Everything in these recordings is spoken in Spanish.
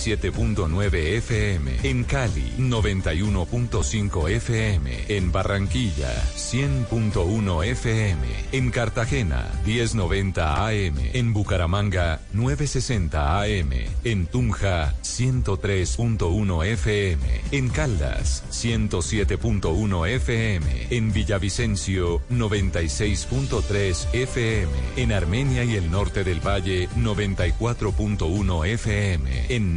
87.9 FM. En Cali, 91.5 FM. En Barranquilla, 100.1 FM. En Cartagena, 1090 AM. En Bucaramanga, 960 AM. En Tunja, 103.1 FM. En Caldas, 107.1 FM. En Villavicencio, 96.3 FM. En Armenia y el norte del Valle, 94.1 FM. En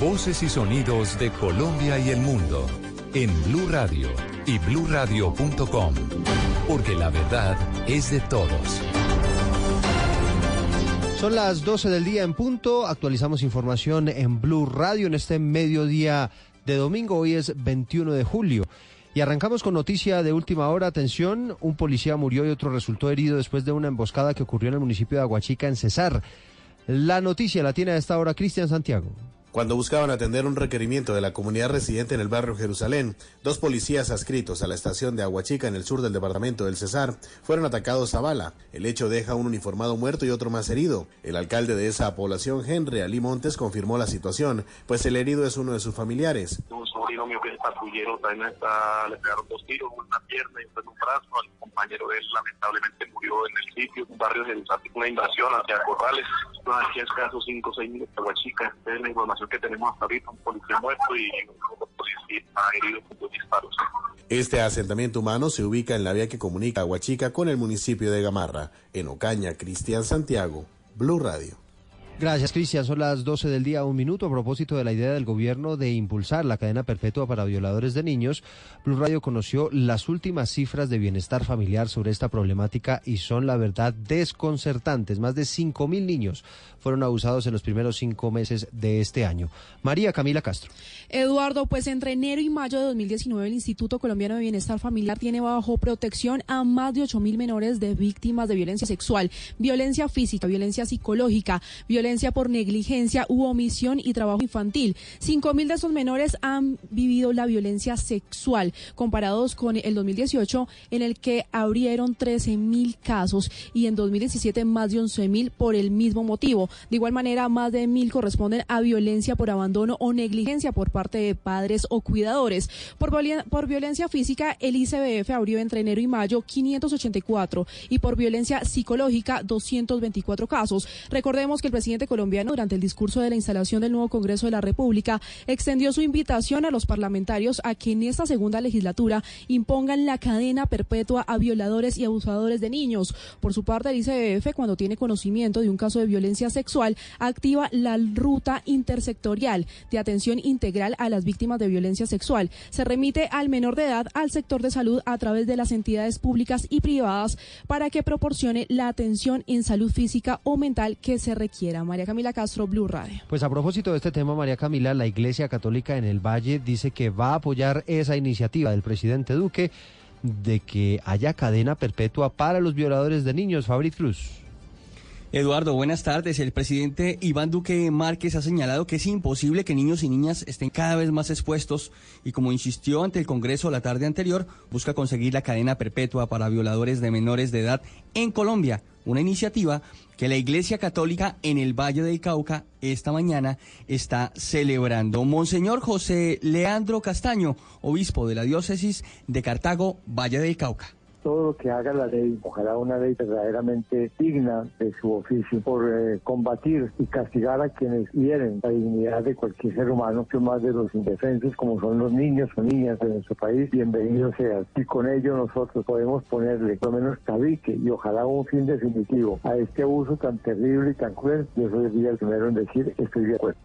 Voces y sonidos de Colombia y el mundo en Blue Radio y bluradio.com, porque la verdad es de todos. Son las 12 del día en punto, actualizamos información en Blue Radio en este mediodía de domingo, hoy es 21 de julio. Y arrancamos con noticia de última hora. Atención, un policía murió y otro resultó herido después de una emboscada que ocurrió en el municipio de Aguachica, en Cesar. La noticia la tiene a esta hora Cristian Santiago. Cuando buscaban atender un requerimiento de la comunidad residente en el barrio Jerusalén, dos policías adscritos a la estación de Aguachica en el sur del departamento del Cesar fueron atacados a bala. El hecho deja un uniformado muerto y otro más herido. El alcalde de esa población, Henry Ali Montes, confirmó la situación, pues el herido es uno de sus familiares. Sobrino mío que es patrullero también está, le pegaron dos tiros, una pierna y en un brazo. El compañero de él lamentablemente murió en el sitio, un barrio de una invasión hacia Corrales, aquí a escasos 5 o 6 minutos de Aguachica. Es la información que tenemos hasta ahorita, un policía muerto y un policía herido con dos disparos. Este asentamiento humano se ubica en la vía que comunica Aguachica con el municipio de Gamarra. En Ocaña, Cristian Santiago, Blue Radio. Gracias, Cristian. Son las 12 del día, un minuto. A propósito de la idea del gobierno de impulsar la cadena perpetua para violadores de niños, Blue Radio conoció las últimas cifras de bienestar familiar sobre esta problemática y son, la verdad, desconcertantes. Más de 5.000 niños fueron abusados en los primeros cinco meses de este año. María Camila Castro. Eduardo, pues entre enero y mayo de 2019 el Instituto Colombiano de Bienestar Familiar tiene bajo protección a más de 8.000 menores de víctimas de violencia sexual, violencia física, violencia psicológica, violencia por negligencia u omisión y trabajo infantil. 5.000 de esos menores han vivido la violencia sexual, comparados con el 2018 en el que abrieron 13.000 casos y en 2017 más de 11.000 por el mismo motivo. De igual manera, más de 1.000 corresponden a violencia por abandono o negligencia por parte de padres o cuidadores. Por, por violencia física, el ICBF abrió entre enero y mayo 584 y por violencia psicológica 224 casos. Recordemos que el presidente colombiano, durante el discurso de la instalación del nuevo Congreso de la República, extendió su invitación a los parlamentarios a que en esta segunda legislatura impongan la cadena perpetua a violadores y abusadores de niños. Por su parte, el ICBF, cuando tiene conocimiento de un caso de violencia sexual, activa la ruta intersectorial de atención integral a las víctimas de violencia sexual. Se remite al menor de edad al sector de salud a través de las entidades públicas y privadas para que proporcione la atención en salud física o mental que se requiera. María Camila Castro, Blue Radio. Pues a propósito de este tema, María Camila, la Iglesia Católica en el Valle dice que va a apoyar esa iniciativa del presidente Duque de que haya cadena perpetua para los violadores de niños. Fabrit Cruz. Eduardo, buenas tardes. El presidente Iván Duque Márquez ha señalado que es imposible que niños y niñas estén cada vez más expuestos y como insistió ante el Congreso la tarde anterior, busca conseguir la cadena perpetua para violadores de menores de edad en Colombia, una iniciativa que la Iglesia Católica en el Valle del Cauca esta mañana está celebrando. Monseñor José Leandro Castaño, obispo de la diócesis de Cartago, Valle del Cauca todo lo que haga la ley, ojalá una ley verdaderamente digna de su oficio, por eh, combatir y castigar a quienes hieren la dignidad de cualquier ser humano, que más de los indefensos como son los niños o niñas de nuestro país, bienvenidos sean. Y con ello nosotros podemos ponerle por lo menos tabique y ojalá un fin definitivo a este abuso tan terrible y tan cruel. Yo soy el primero en decir estoy de acuerdo.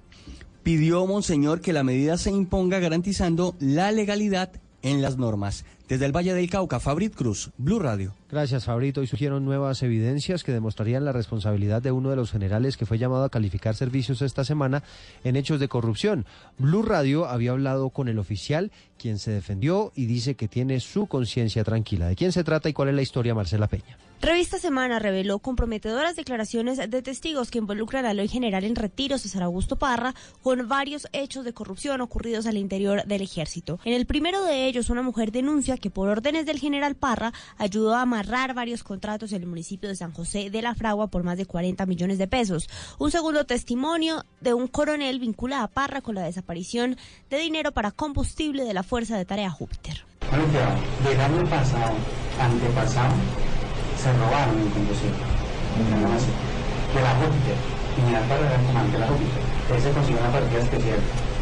Pidió Monseñor que la medida se imponga garantizando la legalidad en las normas. Desde el Valle del Cauca, Fabrit Cruz, Blue Radio. Gracias, Fabrito. Y surgieron nuevas evidencias que demostrarían la responsabilidad de uno de los generales que fue llamado a calificar servicios esta semana en hechos de corrupción. Blue Radio había hablado con el oficial, quien se defendió y dice que tiene su conciencia tranquila. ¿De quién se trata y cuál es la historia, Marcela Peña? Revista Semana reveló comprometedoras declaraciones de testigos que involucran al hoy general en retiro César Augusto Parra con varios hechos de corrupción ocurridos al interior del ejército. En el primero de ellos, una mujer denuncia que por órdenes del general Parra ayudó a amarrar varios contratos en el municipio de San José de la Fragua por más de 40 millones de pesos. Un segundo testimonio de un coronel vincula a Parra con la desaparición de dinero para combustible de la Fuerza de Tarea Júpiter. Bueno, año pasado, antepasado, se robaron el combustible. De la Júpiter. General Parra era el comandante de la Júpiter. Él se consiguió una partida especial,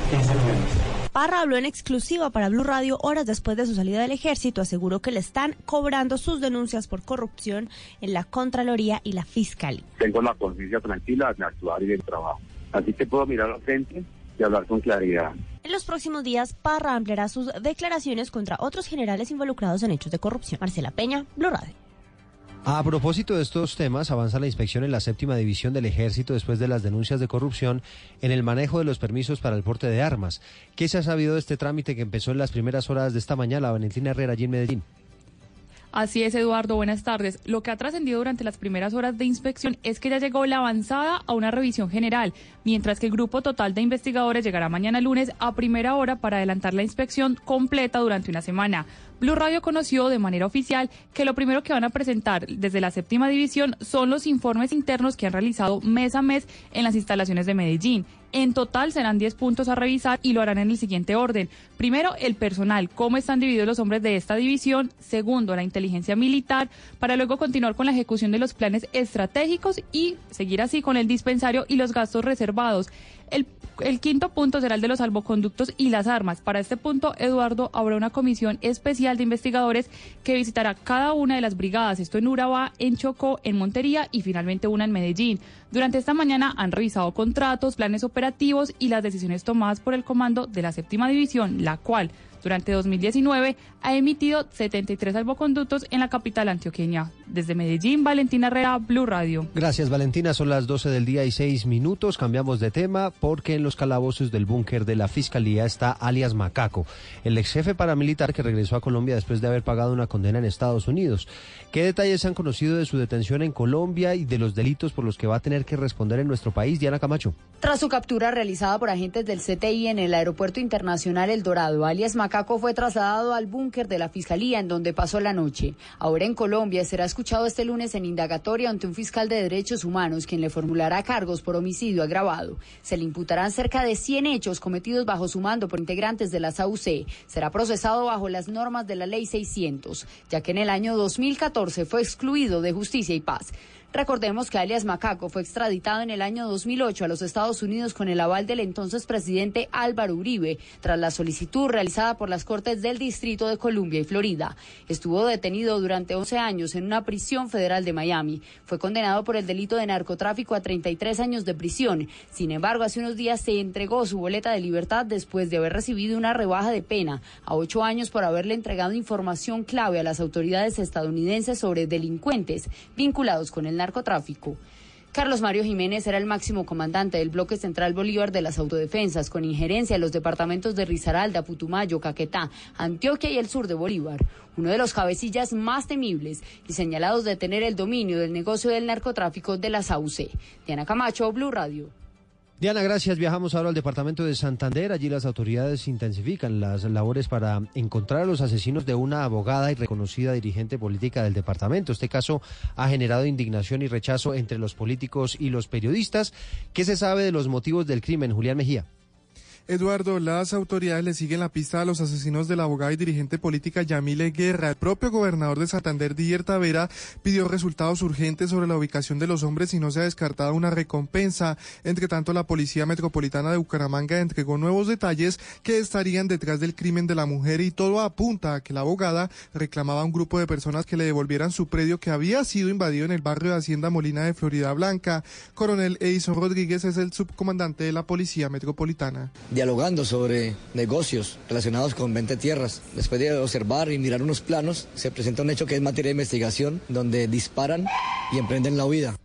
15 millones. Parra habló en exclusiva para Blue Radio horas después de su salida del ejército. Aseguró que le están cobrando sus denuncias por corrupción en la Contraloría y la Fiscalía. Tengo la conciencia tranquila de actuar y de trabajo. Así que puedo mirar al frente y hablar con claridad. En los próximos días, Parra ampliará sus declaraciones contra otros generales involucrados en hechos de corrupción. Marcela Peña, Blue Radio. A propósito de estos temas, avanza la inspección en la séptima división del ejército después de las denuncias de corrupción en el manejo de los permisos para el porte de armas. ¿Qué se ha sabido de este trámite que empezó en las primeras horas de esta mañana? Valentina Herrera, allí en Medellín. Así es, Eduardo, buenas tardes. Lo que ha trascendido durante las primeras horas de inspección es que ya llegó la avanzada a una revisión general, mientras que el grupo total de investigadores llegará mañana lunes a primera hora para adelantar la inspección completa durante una semana. Blue Radio conoció de manera oficial que lo primero que van a presentar desde la séptima división son los informes internos que han realizado mes a mes en las instalaciones de Medellín. En total serán 10 puntos a revisar y lo harán en el siguiente orden. Primero, el personal, cómo están divididos los hombres de esta división. Segundo, la inteligencia militar, para luego continuar con la ejecución de los planes estratégicos y seguir así con el dispensario y los gastos reservados. El, quinto punto será el de los salvoconductos y las armas. Para este punto, Eduardo, habrá una comisión especial de investigadores que visitará cada una de las brigadas, esto en Urabá, en Chocó, en Montería y finalmente una en Medellín. Durante esta mañana han revisado contratos, planes operativos y las decisiones tomadas por el comando de la séptima división, la cual durante 2019 ha emitido 73 salvoconductos en la capital antioqueña. Desde Medellín, Valentina Herrera, Blue Radio. Gracias, Valentina. Son las 12 del día y 6 minutos. Cambiamos de tema porque en los calabozos del búnker de la Fiscalía está alias Macaco, el ex jefe paramilitar que regresó a Colombia después de haber pagado una condena en Estados Unidos. ¿Qué detalles se han conocido de su detención en Colombia y de los delitos por los que va a tener que responder en nuestro país? Diana Camacho. Tras su captura realizada por agentes del CTI en el Aeropuerto Internacional El Dorado, alias Macaco fue trasladado al búnker de la Fiscalía en donde pasó la noche. Ahora en Colombia será escuchado este lunes en indagatoria ante un fiscal de derechos humanos quien le formulará cargos por homicidio agravado. Se le imputarán cerca de 100 hechos cometidos bajo su mando por integrantes de la SAUC. Será procesado bajo las normas de la Ley 600, ya que en el año 2014 fue excluido de Justicia y Paz. Recordemos que alias Macaco fue extraditado en el año 2008 a los Estados Unidos con el aval del entonces presidente Álvaro Uribe, tras la solicitud realizada por las Cortes del Distrito de Columbia y Florida. Estuvo detenido durante 11 años en una prisión federal de Miami. Fue condenado por el delito de narcotráfico a 33 años de prisión. Sin embargo, hace unos días se entregó su boleta de libertad después de haber recibido una rebaja de pena a ocho años por haberle entregado información clave a las autoridades estadounidenses sobre delincuentes vinculados con el narcotráfico. Carlos Mario Jiménez era el máximo comandante del bloque central Bolívar de las autodefensas, con injerencia en los departamentos de Risaralda, Putumayo, Caquetá, Antioquia y el sur de Bolívar. Uno de los cabecillas más temibles y señalados de tener el dominio del negocio del narcotráfico de la SAUC. Diana Camacho, Blue Radio. Diana, gracias. Viajamos ahora al departamento de Santander. Allí las autoridades intensifican las labores para encontrar a los asesinos de una abogada y reconocida dirigente política del departamento. Este caso ha generado indignación y rechazo entre los políticos y los periodistas. ¿Qué se sabe de los motivos del crimen, Julián Mejía? Eduardo, las autoridades le siguen la pista a los asesinos de la abogada y dirigente política Yamile Guerra. El propio gobernador de Santander, Dier Tavera, pidió resultados urgentes sobre la ubicación de los hombres y no se ha descartado una recompensa. Entre tanto, la Policía Metropolitana de Bucaramanga entregó nuevos detalles que estarían detrás del crimen de la mujer y todo apunta a que la abogada reclamaba a un grupo de personas que le devolvieran su predio que había sido invadido en el barrio de Hacienda Molina de Florida Blanca. Coronel Edison Rodríguez es el subcomandante de la Policía Metropolitana dialogando sobre negocios relacionados con venta de tierras. Después de observar y mirar unos planos, se presenta un hecho que es materia de investigación, donde disparan y emprenden la huida.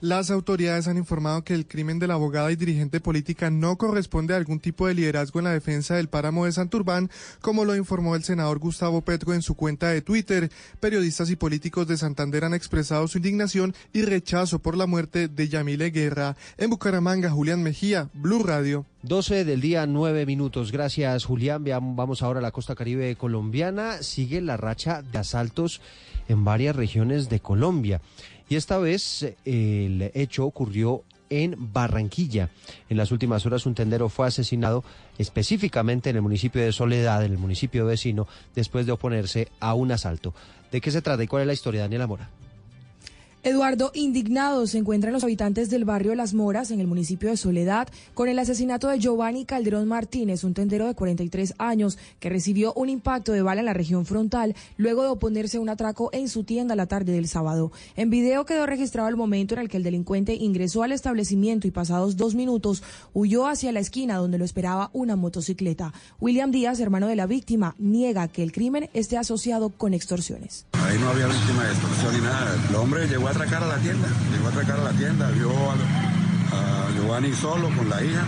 Las autoridades han informado que el crimen de la abogada y dirigente política no corresponde a algún tipo de liderazgo en la defensa del páramo de Santurbán, como lo informó el senador Gustavo Petro en su cuenta de Twitter. Periodistas y políticos de Santander han expresado su indignación y rechazo por la muerte de Yamile Guerra. En Bucaramanga, Julián Mejía, Blue Radio. 12 del día, 9 minutos. Gracias, Julián. Vamos ahora a la costa caribe colombiana. Sigue la racha de asaltos en varias regiones de Colombia. Y esta vez el hecho ocurrió en Barranquilla. En las últimas horas un tendero fue asesinado específicamente en el municipio de Soledad, en el municipio vecino, después de oponerse a un asalto. ¿De qué se trata y cuál es la historia, Daniela Mora? Eduardo, indignados se encuentran los habitantes del barrio Las Moras, en el municipio de Soledad, con el asesinato de Giovanni Calderón Martínez, un tendero de 43 años, que recibió un impacto de bala en la región frontal luego de oponerse a un atraco en su tienda la tarde del sábado. En video quedó registrado el momento en el que el delincuente ingresó al establecimiento y pasados dos minutos huyó hacia la esquina donde lo esperaba una motocicleta. William Díaz, hermano de la víctima, niega que el crimen esté asociado con extorsiones. Ahí no había víctima de extorsión ni nada. El hombre llegó a atracar a la tienda, llegó a atracar a la tienda, vio a, Giovanni solo con la hija,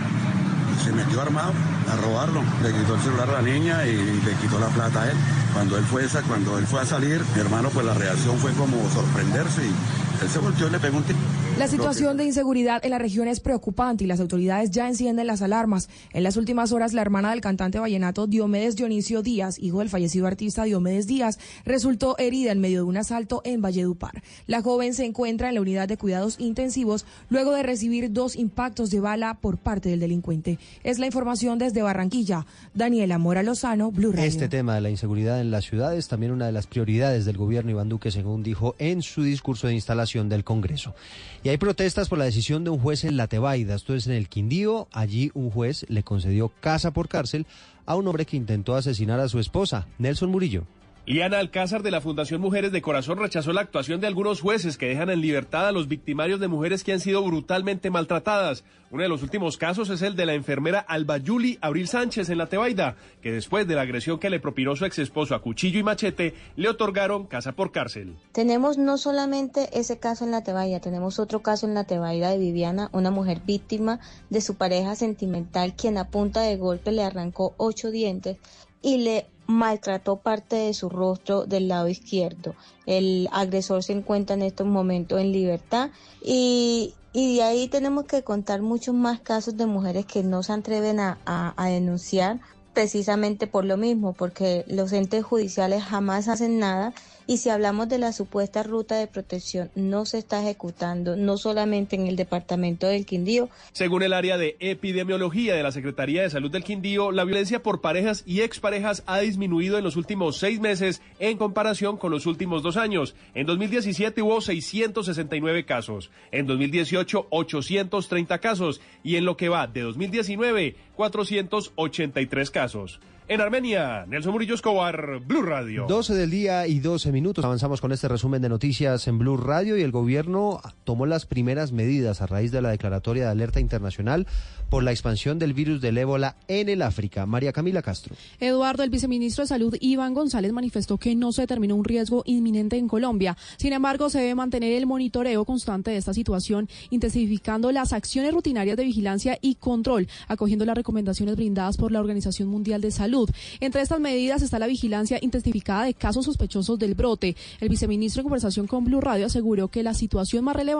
se metió armado a robarlo, le quitó el celular a la niña y, le quitó la plata a él. Cuando él fue esa, cuando él fue a salir, mi hermano pues la reacción fue como sorprenderse y él se volteó y le pegó un tiro. La situación de inseguridad en la región es preocupante y las autoridades ya encienden las alarmas. En las últimas horas, la hermana del cantante vallenato Diomedes Dionisio Díaz, hijo del fallecido artista Diomedes Díaz, resultó herida en medio de un asalto en Valledupar. La joven se encuentra en la unidad de cuidados intensivos luego de recibir dos impactos de bala por parte del delincuente. Es la información desde Barranquilla. Daniela Mora Lozano, Blue Radio. Este tema de la inseguridad en las ciudades también una de las prioridades del gobierno Iván Duque, según dijo en su discurso de instalación del Congreso. Y hay protestas por la decisión de un juez en La Tebaida, esto es en el Quindío. Allí un juez le concedió casa por cárcel a un hombre que intentó asesinar a su esposa, Nelson Murillo. Liana Alcázar de la Fundación Mujeres de Corazón rechazó la actuación de algunos jueces que dejan en libertad a los victimarios de mujeres que han sido brutalmente maltratadas. Uno de los últimos casos es el de la enfermera Albayuli Abril Sánchez en la Tebaida, que después de la agresión que le propinó su ex esposo a cuchillo y machete, le otorgaron casa por cárcel. Tenemos no solamente ese caso en la Tebaida, tenemos otro caso en la Tebaida de Viviana, una mujer víctima de su pareja sentimental, quien a punta de golpe le arrancó ocho dientes y le maltrató parte de su rostro del lado izquierdo. El agresor se encuentra en estos momentos en libertad y, de ahí tenemos que contar muchos más casos de mujeres que no se atreven a, a denunciar precisamente por lo mismo, porque los entes judiciales jamás hacen nada y si hablamos de la supuesta ruta de protección, no se está ejecutando, no solamente en el departamento del Quindío. Según el área de epidemiología de la Secretaría de Salud del Quindío, la violencia por parejas y exparejas ha disminuido en los últimos seis meses en comparación con los últimos dos años. En 2017 hubo 669 casos, en 2018 830 casos y en lo que va de 2019 483 casos. En Armenia, Nelson Murillo Escobar, Blue Radio. 12 del día y 12 minutos. Avanzamos con este resumen de noticias en Blue Radio y el gobierno tomó las primeras medidas a raíz de la declaratoria de alerta internacional por la expansión del virus del ébola en el África. María Camila Castro. Eduardo, el viceministro de Salud Iván González manifestó que no se determinó un riesgo inminente en Colombia. Sin embargo, se debe mantener el monitoreo constante de esta situación, intensificando las acciones rutinarias de vigilancia y control, acogiendo las recomendaciones brindadas por la Organización Mundial de Salud entre estas medidas está la vigilancia intensificada de casos sospechosos del brote. El viceministro en conversación con Blue Radio aseguró que la situación más relevante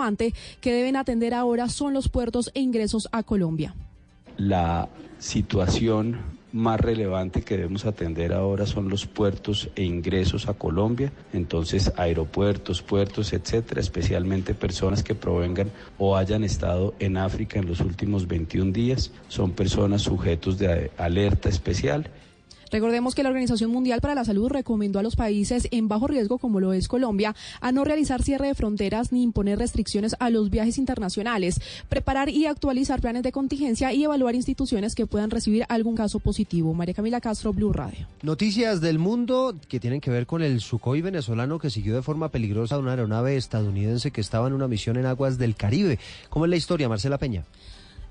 que deben atender ahora son los puertos e ingresos a Colombia. La situación más relevante que debemos atender ahora son los puertos e ingresos a Colombia, entonces aeropuertos, puertos, etcétera, especialmente personas que provengan o hayan estado en África en los últimos 21 días, son personas sujetos de alerta especial Recordemos que la Organización Mundial para la Salud recomendó a los países en bajo riesgo, como lo es Colombia, a no realizar cierre de fronteras ni imponer restricciones a los viajes internacionales, preparar y actualizar planes de contingencia y evaluar instituciones que puedan recibir algún caso positivo. María Camila Castro, Blue Radio. Noticias del mundo que tienen que ver con el Sukhoi venezolano que siguió de forma peligrosa una aeronave estadounidense que estaba en una misión en aguas del Caribe. ¿Cómo es la historia, Marcela Peña?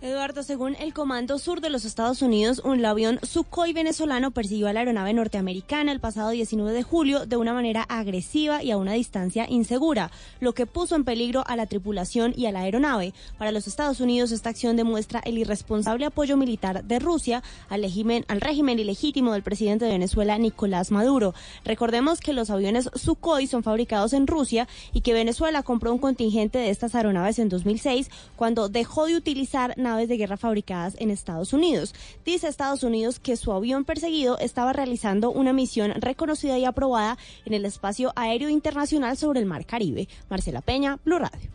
Eduardo, según el Comando Sur de los Estados Unidos, un avión Sukhoi venezolano persiguió a la aeronave norteamericana el pasado 19 de julio de una manera agresiva y a una distancia insegura, lo que puso en peligro a la tripulación y a la aeronave. Para los Estados Unidos, esta acción demuestra el irresponsable apoyo militar de Rusia al régimen, ilegítimo del presidente de Venezuela, Nicolás Maduro. Recordemos que los aviones Sukhoi son fabricados en Rusia y que Venezuela compró un contingente de estas aeronaves en 2006 cuando dejó de utilizar naves de guerra fabricadas en Estados Unidos. Dice Estados Unidos que su avión perseguido estaba realizando una misión reconocida y aprobada en el espacio aéreo internacional sobre el Mar Caribe. Marcela Peña, Blue Radio.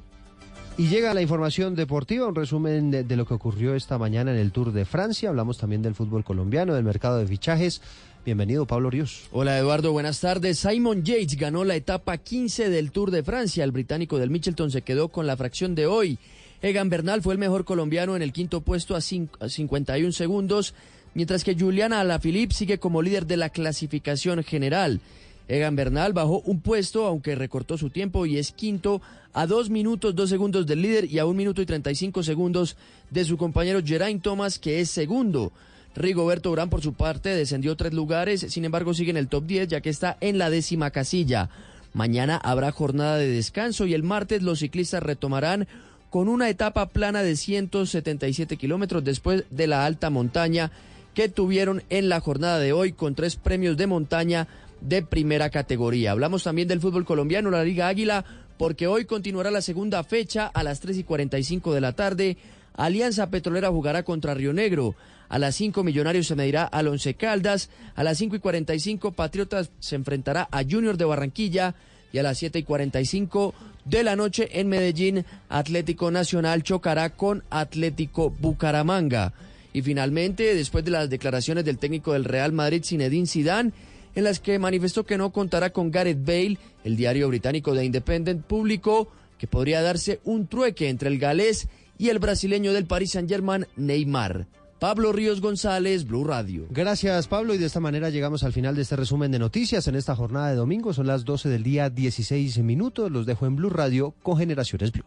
Y llega la información deportiva, un resumen de, de, lo que ocurrió esta mañana en el Tour de Francia. Hablamos también del fútbol colombiano, del mercado de fichajes. Bienvenido, Pablo Ríos. Hola, Eduardo. Buenas tardes. Simon Yates ganó la etapa 15 del Tour de Francia. El británico del Mitchelton se quedó con la fracción de hoy. Egan Bernal fue el mejor colombiano en el quinto puesto a, 51 segundos, mientras que Juliana Alaphilippe sigue como líder de la clasificación general. Egan Bernal bajó un puesto, aunque recortó su tiempo y es quinto a dos minutos dos segundos del líder y a un minuto y treinta y cinco segundos de su compañero Geraint Thomas, que es segundo. Rigoberto Urán, por su parte, descendió tres lugares, sin embargo sigue en el top 10 ya que está en la décima casilla. Mañana habrá jornada de descanso y el martes los ciclistas retomarán con una etapa plana de 177 kilómetros después de la alta montaña que tuvieron en la jornada de hoy con tres premios de montaña de primera categoría. Hablamos también del fútbol colombiano, la Liga Águila, porque hoy continuará la segunda fecha a las 3 y 45 de la tarde. Alianza Petrolera jugará contra Río Negro. A las 5 Millonarios se medirá al Once Caldas. A las 5 y 45 Patriotas se enfrentará a Junior de Barranquilla. Y a las 7 y 45 de la noche en Medellín, Atlético Nacional chocará con Atlético Bucaramanga. Y finalmente, después de las declaraciones del técnico del Real Madrid, Zinedine Zidane, en las que manifestó que no contará con Gareth Bale, el diario británico The Independent publicó que podría darse un trueque entre el galés y el brasileño del Paris Saint-Germain, Neymar. Pablo Ríos González, Blue Radio. Gracias, Pablo. Y de esta manera llegamos al final de este resumen de noticias en esta jornada de domingo. Son las 12 del día, 16 minutos. Los dejo en Blue Radio con Generaciones Blue.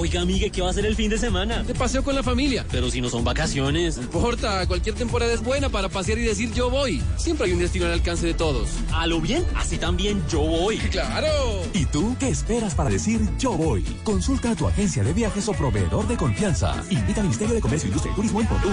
Oiga, amigue, ¿qué va a hacer el fin de semana? De paseo con la familia. Pero si no son vacaciones. No importa, cualquier temporada es buena para pasear y decir yo voy. Siempre hay un destino al alcance de todos. ¿A lo bien? Así también yo voy. ¡Claro! ¿Y tú qué esperas para decir yo voy? Consulta a tu agencia de viajes o proveedor de confianza. Invita al Ministerio de Comercio, Industria y Turismo en Contur.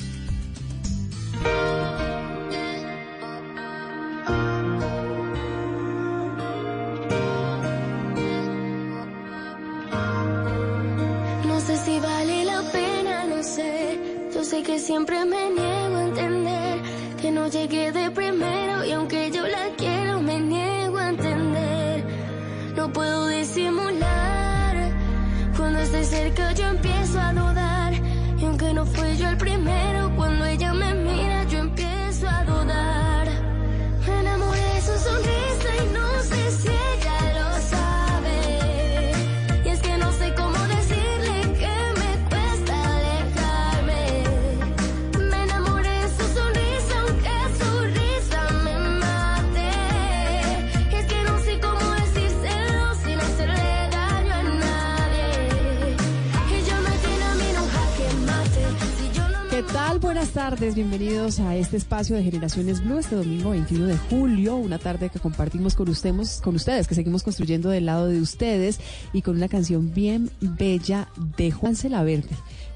Bienvenidos a este espacio de Generaciones Blue este domingo 21 de julio, una tarde que compartimos con ustedes, con ustedes, que seguimos construyendo del lado de ustedes y con una canción bien bella de Juan Celaverde,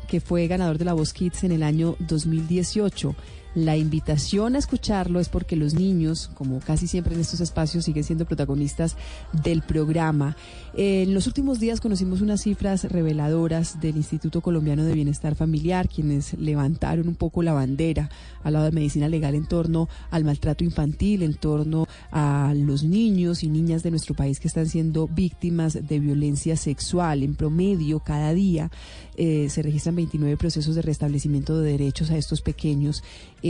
que fue ganador de la Voz Kids en el año 2018. La invitación a escucharlo es porque los niños, como casi siempre en estos espacios, siguen siendo protagonistas del programa. En los últimos días conocimos unas cifras reveladoras del Instituto Colombiano de Bienestar Familiar, quienes levantaron un poco la bandera al lado de medicina legal en torno al maltrato infantil, en torno a los niños y niñas de nuestro país que están siendo víctimas de violencia sexual. En promedio, cada día eh, se registran 29 procesos de restablecimiento de derechos a estos pequeños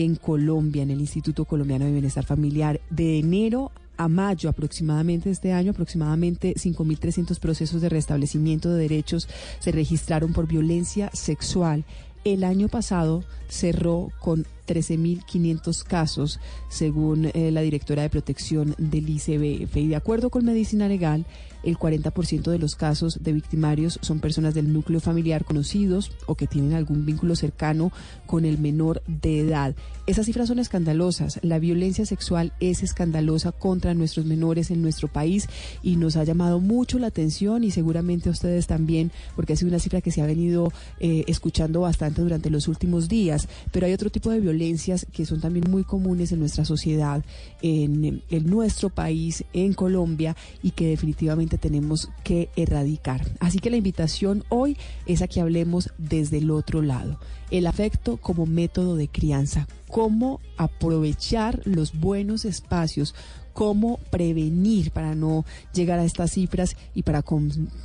en Colombia, en el Instituto Colombiano de Bienestar Familiar. De enero a mayo aproximadamente este año, aproximadamente 5.300 procesos de restablecimiento de derechos se registraron por violencia sexual. El año pasado cerró con 13.500 casos, según eh, la directora de protección del ICBF. Y de acuerdo con Medicina Legal, el 40% de los casos de victimarios son personas del núcleo familiar conocidos o que tienen algún vínculo cercano con el menor de edad. Esas cifras son escandalosas. La violencia sexual es escandalosa contra nuestros menores en nuestro país y nos ha llamado mucho la atención y seguramente a ustedes también, porque ha sido una cifra que se ha venido eh, escuchando bastante durante los últimos días. Pero hay otro tipo de violencias que son también muy comunes en nuestra sociedad, en, en nuestro país, en Colombia y que definitivamente tenemos que erradicar. Así que la invitación hoy es a que hablemos desde el otro lado. El afecto como método de crianza, cómo aprovechar los buenos espacios, cómo prevenir para no llegar a estas cifras y para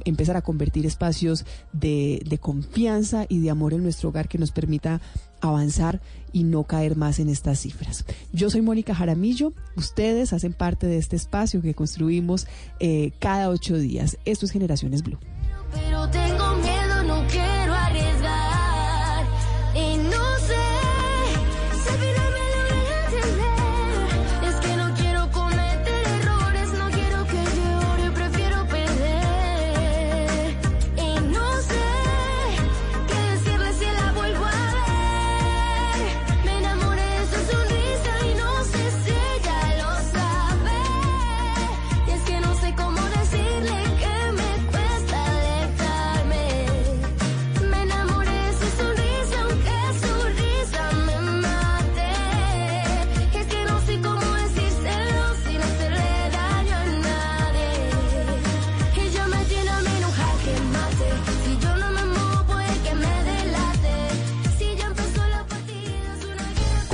empezar a convertir espacios de, confianza y de amor en nuestro hogar que nos permita avanzar y no caer más en estas cifras. Yo soy Mónica Jaramillo, ustedes hacen parte de este espacio que construimos eh, cada ocho días. Esto es Generaciones Blue.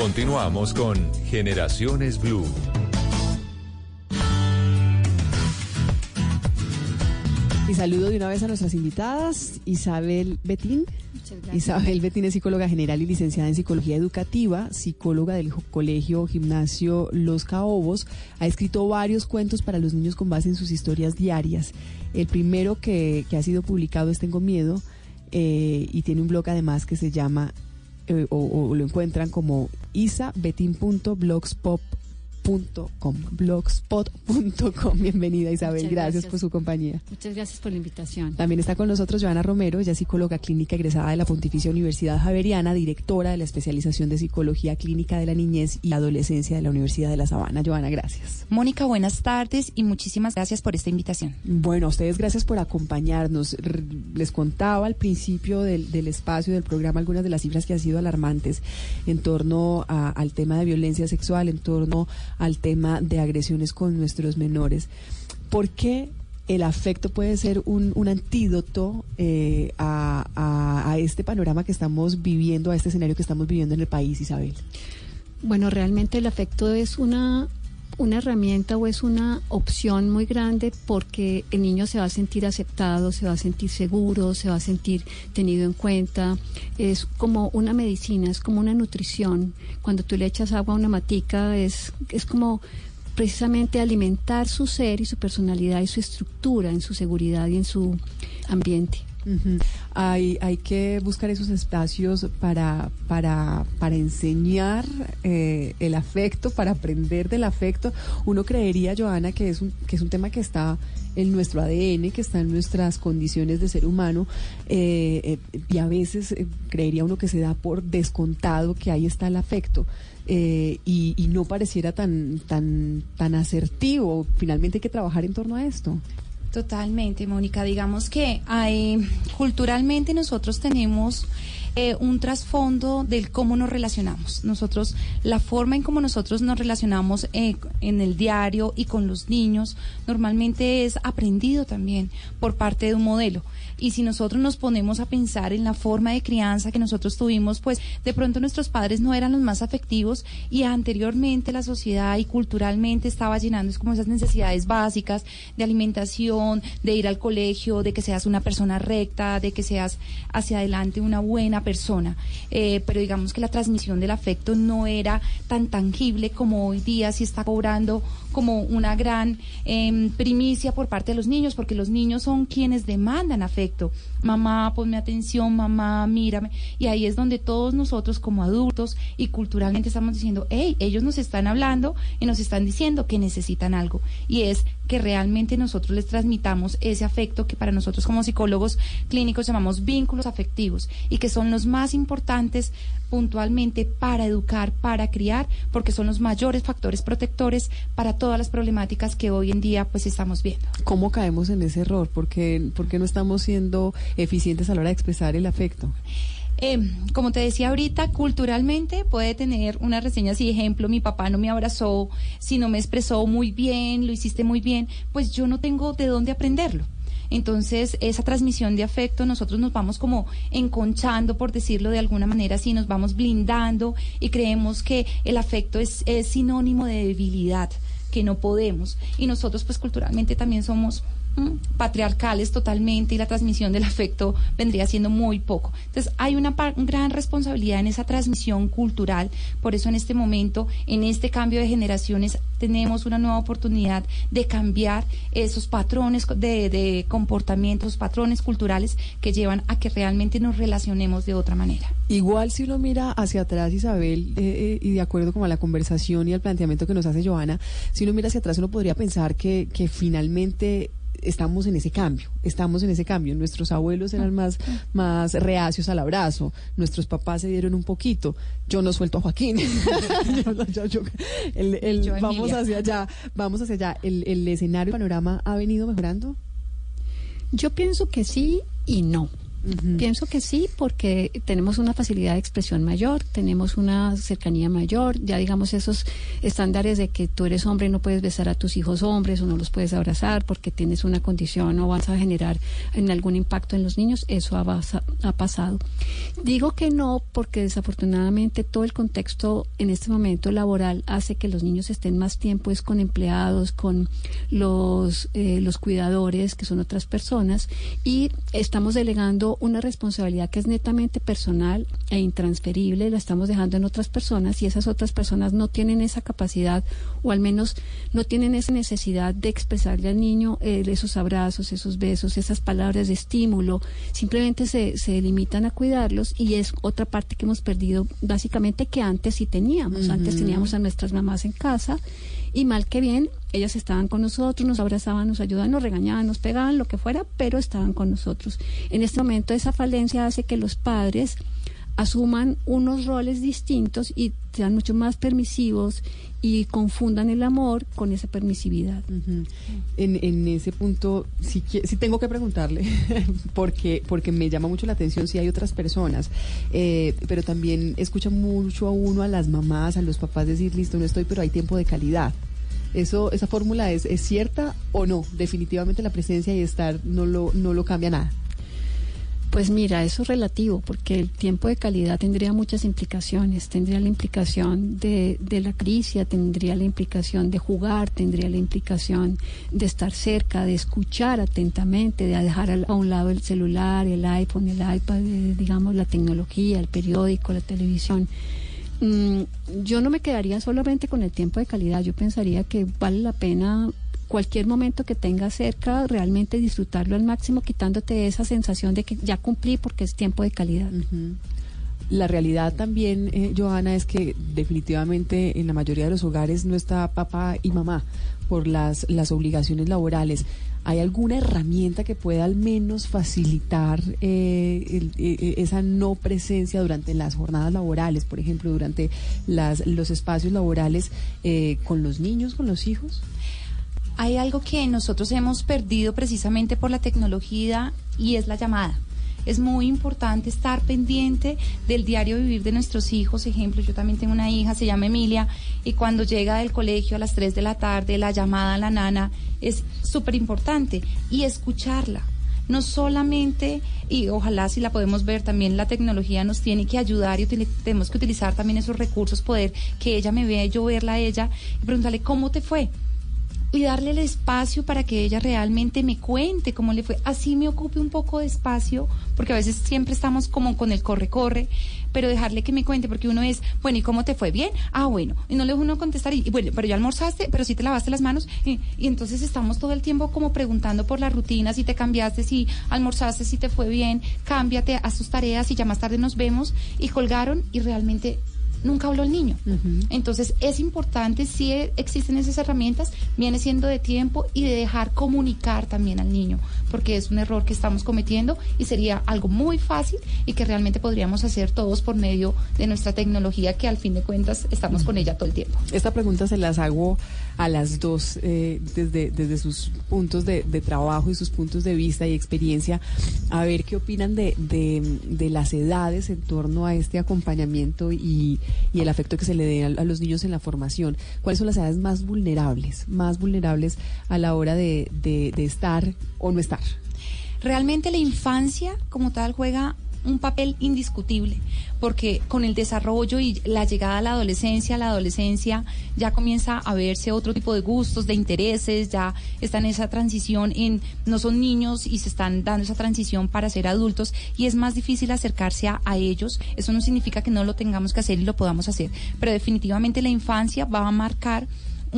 Continuamos con Generaciones Blue. Y saludo de una vez a nuestras invitadas, Isabel Betín. Isabel Betín es psicóloga general y licenciada en psicología educativa, psicóloga del colegio gimnasio Los Caobos. Ha escrito varios cuentos para los niños con base en sus historias diarias. El primero que, que ha sido publicado es Tengo Miedo eh, y tiene un blog además que se llama, eh, o, lo encuentran como isabetin.blogspot.com blogspot.com Bienvenida Isabel, gracias, gracias. por su compañía. Muchas gracias por la invitación. También está con nosotros Joana Romero, ella es psicóloga clínica egresada de la Pontificia Universidad Javeriana, directora de la especialización de psicología clínica de la niñez y adolescencia de la Universidad de La Sabana. Joana, gracias. Mónica, buenas tardes y muchísimas gracias por esta invitación. Bueno, a ustedes gracias por acompañarnos. Les contaba al principio del, del espacio del programa algunas de las cifras que han sido alarmantes en torno a- al tema de violencia sexual, en torno al tema de agresiones con nuestros menores. ¿Por qué el afecto puede ser un, un antídoto eh, a, a- a este panorama que estamos viviendo, a este escenario que estamos viviendo en el país, Isabel? Bueno, realmente el afecto es una, una herramienta o es una opción muy grande porque el niño se va a sentir aceptado, se va a sentir seguro, se va a sentir tenido en cuenta. Es como una medicina, es como una nutrición. Cuando tú le echas agua a una matica, es, es como precisamente alimentar su ser y su personalidad y su estructura en su seguridad y en su ambiente. Hay, hay que buscar esos espacios para, para, para enseñar eh, el afecto, para aprender del afecto. Uno creería, Joana, que es un, que es un tema que está en nuestro ADN, que está en nuestras condiciones de ser humano, eh, eh, y a veces eh, creería uno que se da por descontado que ahí está el afecto. y, y no pareciera tan, tan, tan asertivo. Finalmente hay que trabajar en torno a esto. Totalmente, Mónica. Digamos que hay, culturalmente nosotros tenemos eh, un trasfondo del cómo nos relacionamos. Nosotros, la forma en cómo nosotros nos relacionamos eh, en el diario y con los niños, normalmente es aprendido también por parte de un modelo. Y si nosotros nos ponemos a pensar en la forma de crianza que nosotros tuvimos, pues de pronto nuestros padres no eran los más afectivos y anteriormente la sociedad y culturalmente estaba llenando como esas necesidades básicas de alimentación, de ir al colegio, de que seas una persona recta, de que seas hacia adelante una buena persona. Eh, pero digamos que la transmisión del afecto no era tan tangible como hoy día si está cobrando como una gran em, primicia por parte de los niños, porque los niños son quienes demandan afecto. Mamá, ponme atención, mamá, mírame. Y ahí es donde todos nosotros como adultos y culturalmente estamos diciendo, hey, ellos nos están hablando y nos están diciendo que necesitan algo. Y es que realmente nosotros les transmitamos ese afecto que para nosotros como psicólogos clínicos llamamos vínculos afectivos y que son los más importantes puntualmente para educar, para criar, porque son los mayores factores protectores para todas las problemáticas que hoy en día pues estamos viendo. ¿Cómo caemos en ese error? ¿Por qué, no estamos siendo eficientes a la hora de expresar el afecto? Eh, como te decía ahorita, culturalmente puede tener una reseña, si ejemplo, mi papá no me abrazó, si no me expresó muy bien, lo hiciste muy bien, pues yo no tengo de dónde aprenderlo. Entonces, esa transmisión de afecto, nosotros nos vamos como enconchando, por decirlo de alguna manera, así nos vamos blindando y creemos que el afecto es, es sinónimo de debilidad que no podemos. Y nosotros, pues culturalmente también somos patriarcales totalmente y la transmisión del afecto vendría siendo muy poco. Entonces hay una gran responsabilidad en esa transmisión cultural, por eso en este momento, en este cambio de generaciones, tenemos una nueva oportunidad de cambiar esos patrones de, comportamientos, patrones culturales que llevan a que realmente nos relacionemos de otra manera. Igual si uno mira hacia atrás, Isabel, eh, eh, y de acuerdo con la conversación y el planteamiento que nos hace Joana, si uno mira hacia atrás uno podría pensar que, que finalmente estamos en ese cambio, estamos en ese cambio. Nuestros abuelos eran más, más reacios al abrazo, nuestros papás se dieron un poquito. Yo no suelto a Joaquín. vamos hacia allá, vamos hacia allá. ¿El, ¿El escenario, el panorama ha venido mejorando? Yo pienso que sí y no. Pienso que sí, porque tenemos una facilidad de expresión mayor, tenemos una cercanía mayor, ya digamos esos estándares de que tú eres hombre y no puedes besar a tus hijos hombres o no los puedes abrazar porque tienes una condición o vas a generar en algún impacto en los niños, eso ha, ha pasado. Digo que no porque desafortunadamente todo el contexto en este momento laboral hace que los niños estén más tiempo es con empleados, con los, eh, los cuidadores, que son otras personas, y estamos delegando una responsabilidad que es netamente personal e intransferible, la estamos dejando en otras personas y esas otras personas no tienen esa capacidad o al menos no tienen esa necesidad de expresarle al niño eh, esos abrazos, esos besos, esas palabras de estímulo, simplemente se, se limitan a cuidarlos y es otra parte que hemos perdido básicamente que antes sí teníamos, antes teníamos a nuestras mamás en casa y mal que bien, ellas estaban con nosotros, nos abrazaban, nos ayudaban, nos regañaban, nos pegaban, lo que fuera, pero estaban con nosotros. En este momento esa falencia hace que los padres asuman unos roles distintos y sean mucho más permisivos y confundan el amor con esa permisividad. en, en, ese punto, sí, sí tengo que preguntarle, porque, porque me llama mucho la atención si hay otras personas, eh, pero también escucha mucho a uno, a las mamás, a los papás decir, listo, no estoy, pero hay tiempo de calidad. Eso, ¿Esa fórmula es, es cierta o no? Definitivamente la presencia y estar no lo, no lo cambia nada. Pues mira, eso es relativo, porque el tiempo de calidad tendría muchas implicaciones. Tendría la implicación de, de la crisis, tendría la implicación de jugar, tendría la implicación de estar cerca, de escuchar atentamente, de dejar a un lado el celular, el iPhone, el iPad, eh, digamos, la tecnología, el periódico, la televisión. Mm, yo no me quedaría solamente con el tiempo de calidad, yo pensaría que vale la pena cualquier momento que tengas cerca, realmente disfrutarlo al máximo, quitándote esa sensación de que ya cumplí porque es tiempo de calidad. La realidad también, eh, Johanna, es que definitivamente en la mayoría de los hogares no está papá y mamá por las, las obligaciones laborales. ¿Hay alguna herramienta que pueda al menos facilitar eh, eh, esa no presencia durante las jornadas laborales, por ejemplo, durante las, los espacios laborales con los niños, con los hijos? Hay algo que nosotros hemos perdido precisamente por la tecnología y es la llamada Es muy importante estar pendiente del diario vivir de nuestros hijos. Ejemplo, yo también tengo una hija, se llama Emilia, y cuando llega del colegio a las 3 de la tarde, la llamada a la nana es súper importante y escucharla no solamente, y ojalá si la podemos ver, también la tecnología nos tiene que ayudar y tenemos que utilizar también esos recursos, poder que ella me vea yo verla a ella y preguntarle cómo te fue y darle el espacio para que ella realmente me cuente cómo le fue. Así me ocupe un poco de espacio, porque a veces siempre estamos como con el corre-corre, pero dejarle que me cuente, porque uno es, bueno, ¿y cómo te fue? Bien, ah, bueno, y no le uno contestar, y, bueno, pero ya almorzaste, pero sí te lavaste las manos, y, y, entonces estamos todo el tiempo como preguntando por la rutina, si te cambiaste, si almorzaste, si te fue bien, cámbiate, haz tus tareas y ya más tarde nos vemos, y colgaron y realmente nunca habló el niño. Entonces es importante, si existen esas herramientas, viene siendo de tiempo y de dejar comunicar también al niño, porque es un error que estamos cometiendo y sería algo muy fácil y que realmente podríamos hacer todos por medio de nuestra tecnología, que al fin de cuentas estamos con ella todo el tiempo. Esta pregunta se las hago a las dos eh, desde, desde sus puntos de, trabajo y sus puntos de vista y experiencia, a ver qué opinan de, de, las edades en torno a este acompañamiento y, y el afecto que se le dé a, los niños en la formación. ¿Cuáles son las edades más vulnerables, más vulnerables a la hora de, de estar o no estar? Realmente la infancia como tal juega un papel indiscutible, porque con el desarrollo y la llegada a la adolescencia, la adolescencia ya comienza a verse otro tipo de gustos, de intereses, ya está en esa transición en no son niños y se están dando esa transición para ser adultos y es más difícil acercarse a ellos. Eso no significa que no lo tengamos que hacer y lo podamos hacer, pero definitivamente la infancia va a marcar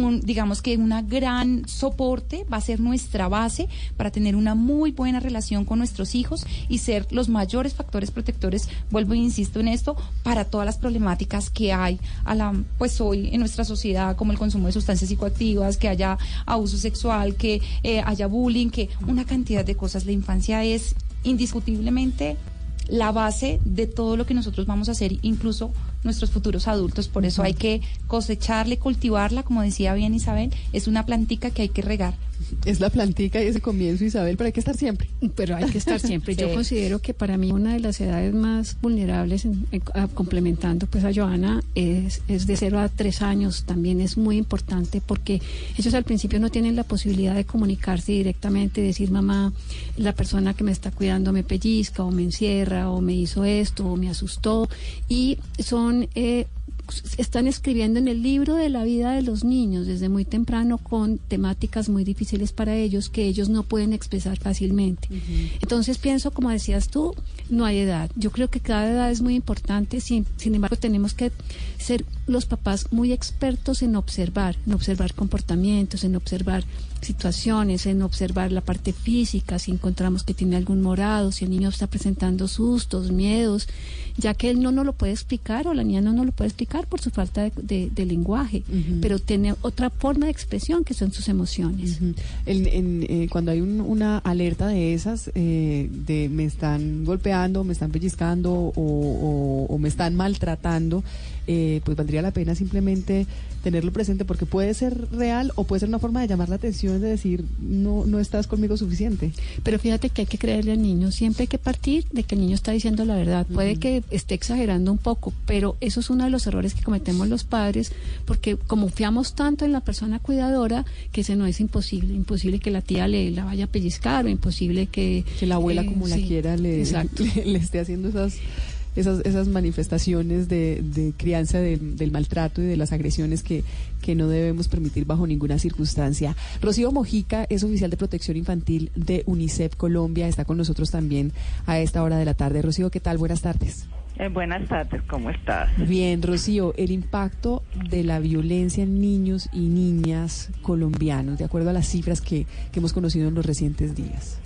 un, digamos que una gran soporte, va a ser nuestra base para tener una muy buena relación con nuestros hijos y ser los mayores factores protectores, vuelvo e insisto en esto, para todas las problemáticas que hay a la, pues hoy en nuestra sociedad, como el consumo de sustancias psicoactivas, que haya abuso sexual, que eh, haya bullying, que una cantidad de cosas. La infancia es indiscutiblemente la base de todo lo que nosotros vamos a hacer, incluso nuestros futuros adultos. Por eso hay que cosecharle, cultivarla, como decía bien Isabel, es una plantica que hay que regar es la plantica y ese comienzo, Isabel, pero hay que estar siempre. Pero hay que estar siempre. Yo considero que para mí una de las edades más vulnerables, complementando pues a Joana, es, es de 0 a 3 años. También es muy importante porque ellos al principio no tienen la posibilidad de comunicarse directamente, decir, mamá, la persona que me está cuidando me pellizca o me encierra o me hizo esto o me asustó. Y son eh, están escribiendo en el libro de la vida de los niños desde muy temprano con temáticas muy difíciles para ellos que ellos no pueden expresar fácilmente. Entonces pienso, como decías tú, no hay edad. Yo creo que cada edad es muy importante, sin, sin embargo tenemos que ser los papás muy expertos en observar, en observar comportamientos, en observar situaciones, en observar la parte física, si encontramos que tiene algún morado, si el niño está presentando sustos, miedos, ya que él no nos lo puede explicar o la niña no nos lo puede explicar por su falta de, lenguaje, pero tiene otra forma de expresión que son sus emociones. Eh, cuando hay una alerta de esas, eh, de me están golpeando, me están pellizcando o me están maltratando, eh, pues valdría la pena simplemente tenerlo presente porque puede ser real o puede ser una forma de llamar la atención de decir no no estás conmigo suficiente. Pero fíjate que hay que creerle al niño, siempre hay que partir de que el niño está diciendo la verdad. Puede que esté exagerando un poco, pero eso es uno de los errores que cometemos los padres porque como fiamos tanto en la persona cuidadora que ese no es imposible, imposible que la tía le la vaya a pellizcar o imposible que que la abuela como la quiera le, le esté haciendo esas esas, esas manifestaciones de, crianza del maltrato y de las agresiones que, que no debemos permitir bajo ninguna circunstancia. Rocío Mojica es oficial de protección infantil de UNICEF Colombia, está con nosotros también a esta hora de la tarde. Rocío, ¿qué tal? Buenas tardes. Eh, buenas tardes, ¿cómo estás? Bien, Rocío, el impacto de la violencia en niños y niñas colombianos, de acuerdo a las cifras que, que hemos conocido en los recientes días.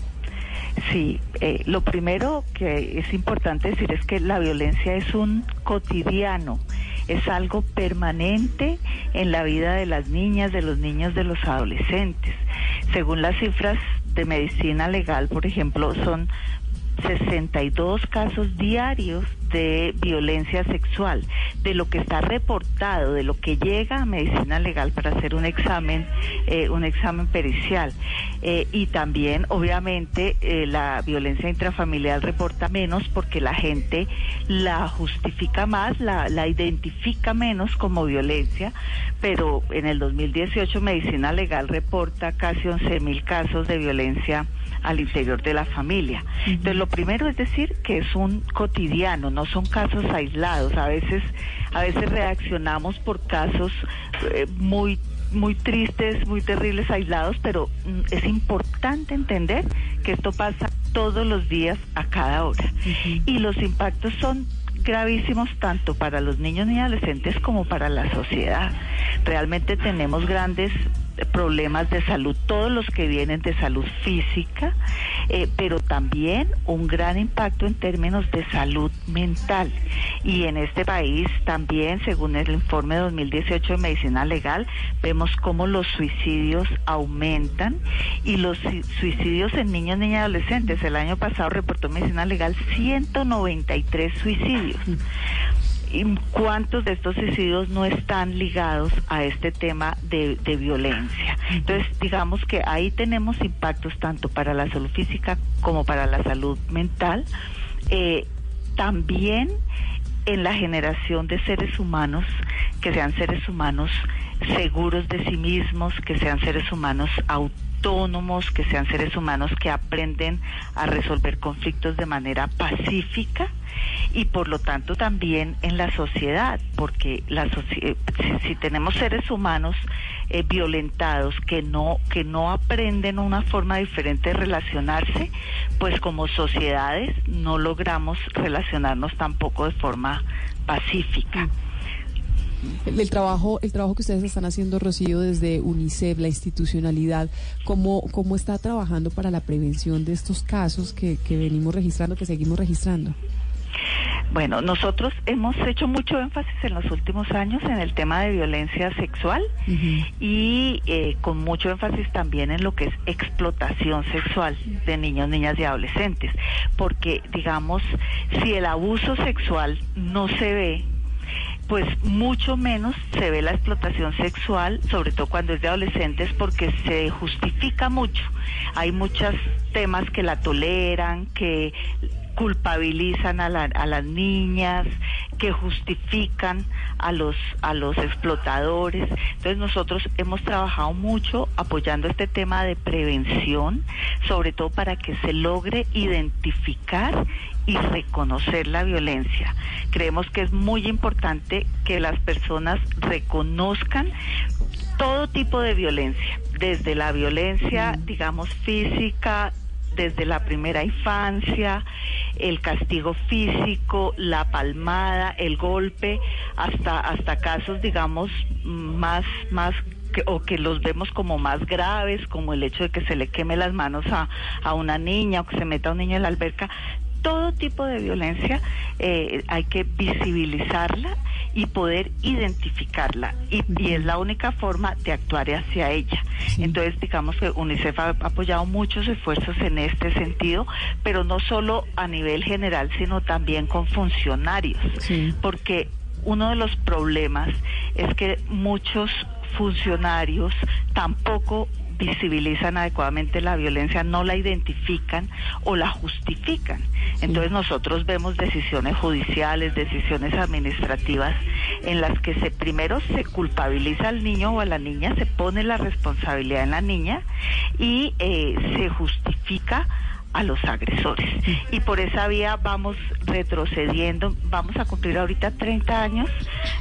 Sí, eh, lo primero que es importante decir es que la violencia es un cotidiano, es algo permanente en la vida de las niñas, de los niños, de los adolescentes. Según las cifras de medicina legal, por ejemplo, son 62 casos diarios de violencia sexual, de lo que está reportado, de lo que llega a medicina legal para hacer un examen, eh, un examen pericial. Eh, y también, obviamente, eh, la violencia intrafamiliar reporta menos porque la gente la justifica más, la, la identifica menos como violencia, pero en el 2018 medicina legal reporta casi 11 mil casos de violencia al interior de la familia. Entonces, lo primero es decir que es un cotidiano, no son casos aislados. A veces, a veces reaccionamos por casos eh, muy muy tristes, muy terribles, aislados, pero mm, es importante entender que esto pasa todos los días, a cada hora. Y los impactos son gravísimos tanto para los niños y adolescentes como para la sociedad. Realmente tenemos grandes problemas de salud, todos los que vienen de salud física, eh, pero también un gran impacto en términos de salud mental. Y en este país también, según el informe 2018 de Medicina Legal, vemos cómo los suicidios aumentan y los suicidios en niños, niñas y adolescentes. El año pasado reportó Medicina Legal 193 suicidios y cuántos de estos suicidios no están ligados a este tema de, violencia. Entonces, digamos que ahí tenemos impactos tanto para la salud física como para la salud mental. Eh, también en la generación de seres humanos, que sean seres humanos seguros de sí mismos, que sean seres humanos autónomos, que sean seres humanos que aprenden a resolver conflictos de manera pacífica y por lo tanto también en la sociedad, porque la eh, si, tenemos seres humanos eh, violentados que no que no aprenden una forma diferente de relacionarse, pues como sociedades no logramos relacionarnos tampoco de forma pacífica. El, trabajo, el trabajo que ustedes están haciendo, Rocío, desde UNICEF, la institucionalidad, ¿cómo, cómo está trabajando para la prevención de estos casos que, que venimos registrando, que seguimos registrando? Bueno, nosotros hemos hecho mucho énfasis en los últimos años en el tema de violencia sexual y eh, con mucho énfasis también en lo que es explotación sexual de niños, niñas y adolescentes, porque digamos, si el abuso sexual no se ve, pues mucho menos se ve la explotación sexual, sobre todo cuando es de adolescentes, porque se justifica mucho. Hay muchos temas que la toleran, que culpabilizan a, a, las niñas, que justifican a los, a los explotadores. Entonces nosotros hemos trabajado mucho apoyando este tema de prevención, sobre todo para que se logre identificar y reconocer la violencia. Creemos que es muy importante que las personas reconozcan todo tipo de violencia, desde la violencia, digamos, física, desde la primera infancia, el castigo físico, la palmada, el golpe, hasta, hasta casos, digamos, más, más o que los vemos como más graves, como el hecho de que se le queme las manos a, a una niña o que se meta un niño en la alberca, todo tipo de violencia eh, hay que visibilizarla y poder identificarla. Y, es la única forma de actuar hacia ella. Entonces, digamos que UNICEF ha apoyado muchos esfuerzos en este sentido, pero no solo a nivel general, sino también con funcionarios, porque uno de los problemas es que muchos funcionarios tampoco visibilizan adecuadamente la violencia, no la identifican o la justifican. Entonces nosotros vemos decisiones judiciales, decisiones administrativas en las que se primero se culpabiliza al niño o a la niña, se pone la responsabilidad en la niña y eh, se justifica a los agresores. Y por esa vía vamos retrocediendo, vamos a cumplir ahorita 30 años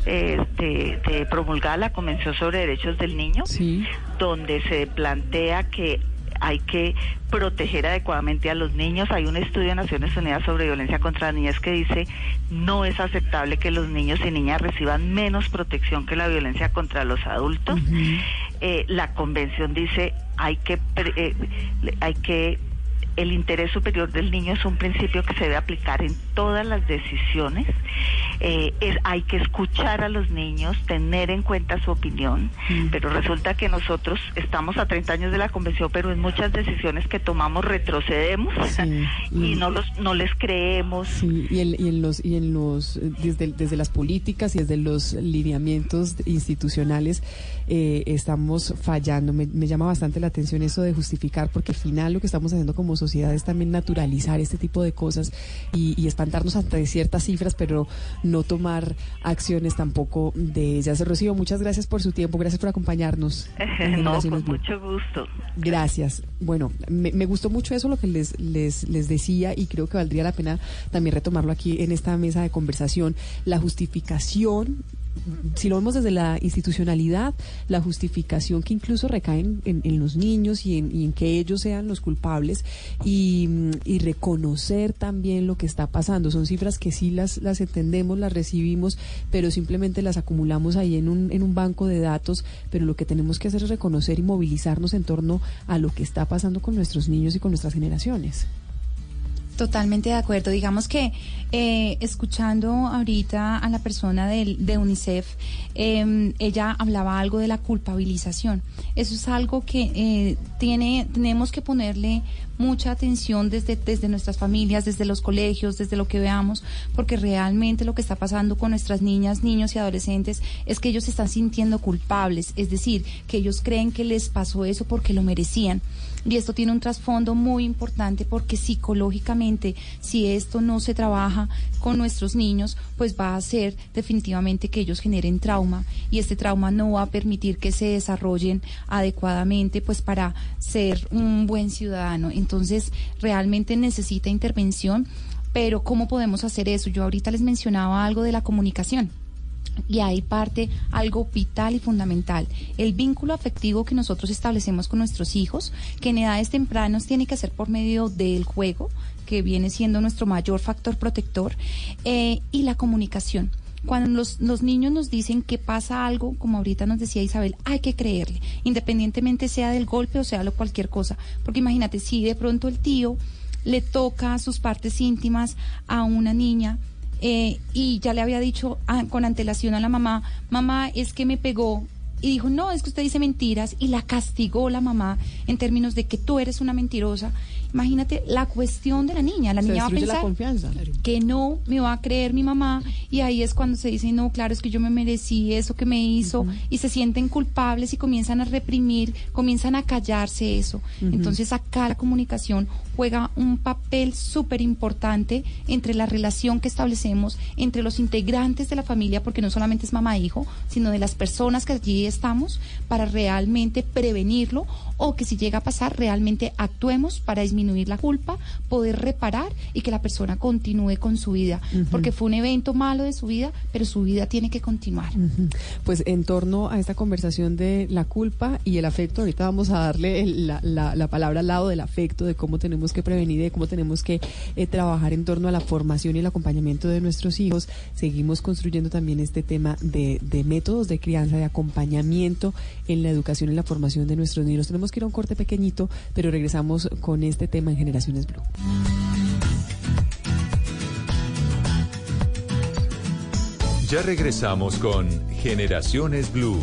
eh, de, promulgada la Convención sobre Derechos del Niño, donde se plantea que hay que proteger adecuadamente a los niños. Hay un estudio de Naciones Unidas sobre violencia contra las niñas que dice no es aceptable que los niños y niñas reciban menos protección que la violencia contra los adultos. Eh, la convención dice hay que eh, hay que el interés superior del niño es un principio que se debe aplicar en todas las decisiones. Eh, es, hay que escuchar a los niños, tener en cuenta su opinión, Mm. pero resulta que nosotros estamos a 30 años de la convención, pero en muchas decisiones que tomamos retrocedemos y no los no les creemos. Sí, y, en, y en los y en los desde desde las políticas y desde los lineamientos institucionales eh, estamos fallando. Me, me llama bastante la atención eso de justificar, porque al final lo que estamos haciendo como sociedad es también naturalizar este tipo de cosas y, y espantarnos ante ciertas cifras, pero no tomar acciones tampoco de ellas. Rocío, muchas gracias por su tiempo, gracias por acompañarnos. no, con mucho gusto. Gracias. Bueno, me, me gustó mucho eso lo que les, les, les decía y creo que valdría la pena también retomarlo aquí en esta mesa de conversación. La justificación si lo vemos desde la institucionalidad, la justificación que incluso recae en, los niños y en, que ellos sean los culpables y, y reconocer también lo que está pasando. Son cifras que sí las, las entendemos, las recibimos, pero simplemente las acumulamos ahí en un, en un banco de datos, pero lo que tenemos que hacer es reconocer y movilizarnos en torno a lo que está pasando con nuestros niños y con nuestras generaciones. Totalmente de acuerdo. Digamos que eh, escuchando ahorita a la persona del- de, UNICEF, eh, ella hablaba algo de la culpabilización. Eso es algo que eh, tiene, tenemos que ponerle mucha atención desde, desde nuestras familias, desde los colegios, desde lo que veamos, porque realmente lo que está pasando con nuestras niñas, niños y adolescentes es que ellos se están sintiendo culpables, es decir, que ellos creen que les pasó eso porque lo merecían. Y esto tiene un trasfondo muy importante porque psicológicamente, si esto no se trabaja con nuestros niños, pues va a hacer definitivamente que ellos generen trauma y este trauma no va a permitir que se desarrollen adecuadamente pues para ser un buen ciudadano. Entonces, realmente necesita intervención, pero ¿cómo podemos hacer eso? Yo ahorita les mencionaba algo de la comunicación. Y ahí parte algo vital y fundamental, el vínculo afectivo que nosotros establecemos con nuestros hijos, que en edades tempranas tiene que ser por medio del juego, que viene siendo nuestro mayor factor protector, eh, y la comunicación. Cuando los, los niños nos dicen que pasa algo, como ahorita nos decía Isabel, hay que creerle, independientemente sea del golpe o sea lo cualquier cosa. Porque imagínate, si de pronto el tío le toca sus partes íntimas a una niña, eh, y ya le había dicho ah, con antelación a la mamá, mamá, es que me pegó. Y dijo, no, es que usted dice mentiras y la castigó la mamá en términos de que tú eres una mentirosa. Imagínate la cuestión de la niña. La Se niña va a pensar que no me va a creer mi mamá y ahí es cuando se dice, no, claro, es que yo me merecí eso que me hizo y se sienten culpables y comienzan a reprimir, comienzan a callarse eso. Entonces acá la comunicación juega un papel súper importante entre la relación que establecemos entre los integrantes de la familia, porque no solamente es mamá e hijo, sino de las personas que allí estamos para realmente prevenirlo o que si llega a pasar realmente actuemos para disminuir la culpa, poder reparar y que la persona continúe con su vida, porque fue un evento malo de su vida, pero su vida tiene que continuar. Pues en torno a esta conversación de la culpa y el afecto, ahorita vamos a darle el- la, la- la palabra al lado del afecto, de cómo tenemos que prevenir, de cómo tenemos que eh, trabajar en torno a la formación y el acompañamiento de nuestros hijos. Seguimos construyendo también este tema de, de métodos de crianza, de acompañamiento en la educación y la formación de nuestros niños. Tenemos que ir un corte pequeñito, pero regresamos con este tema en Generaciones Blue. Ya regresamos con Generaciones Blue.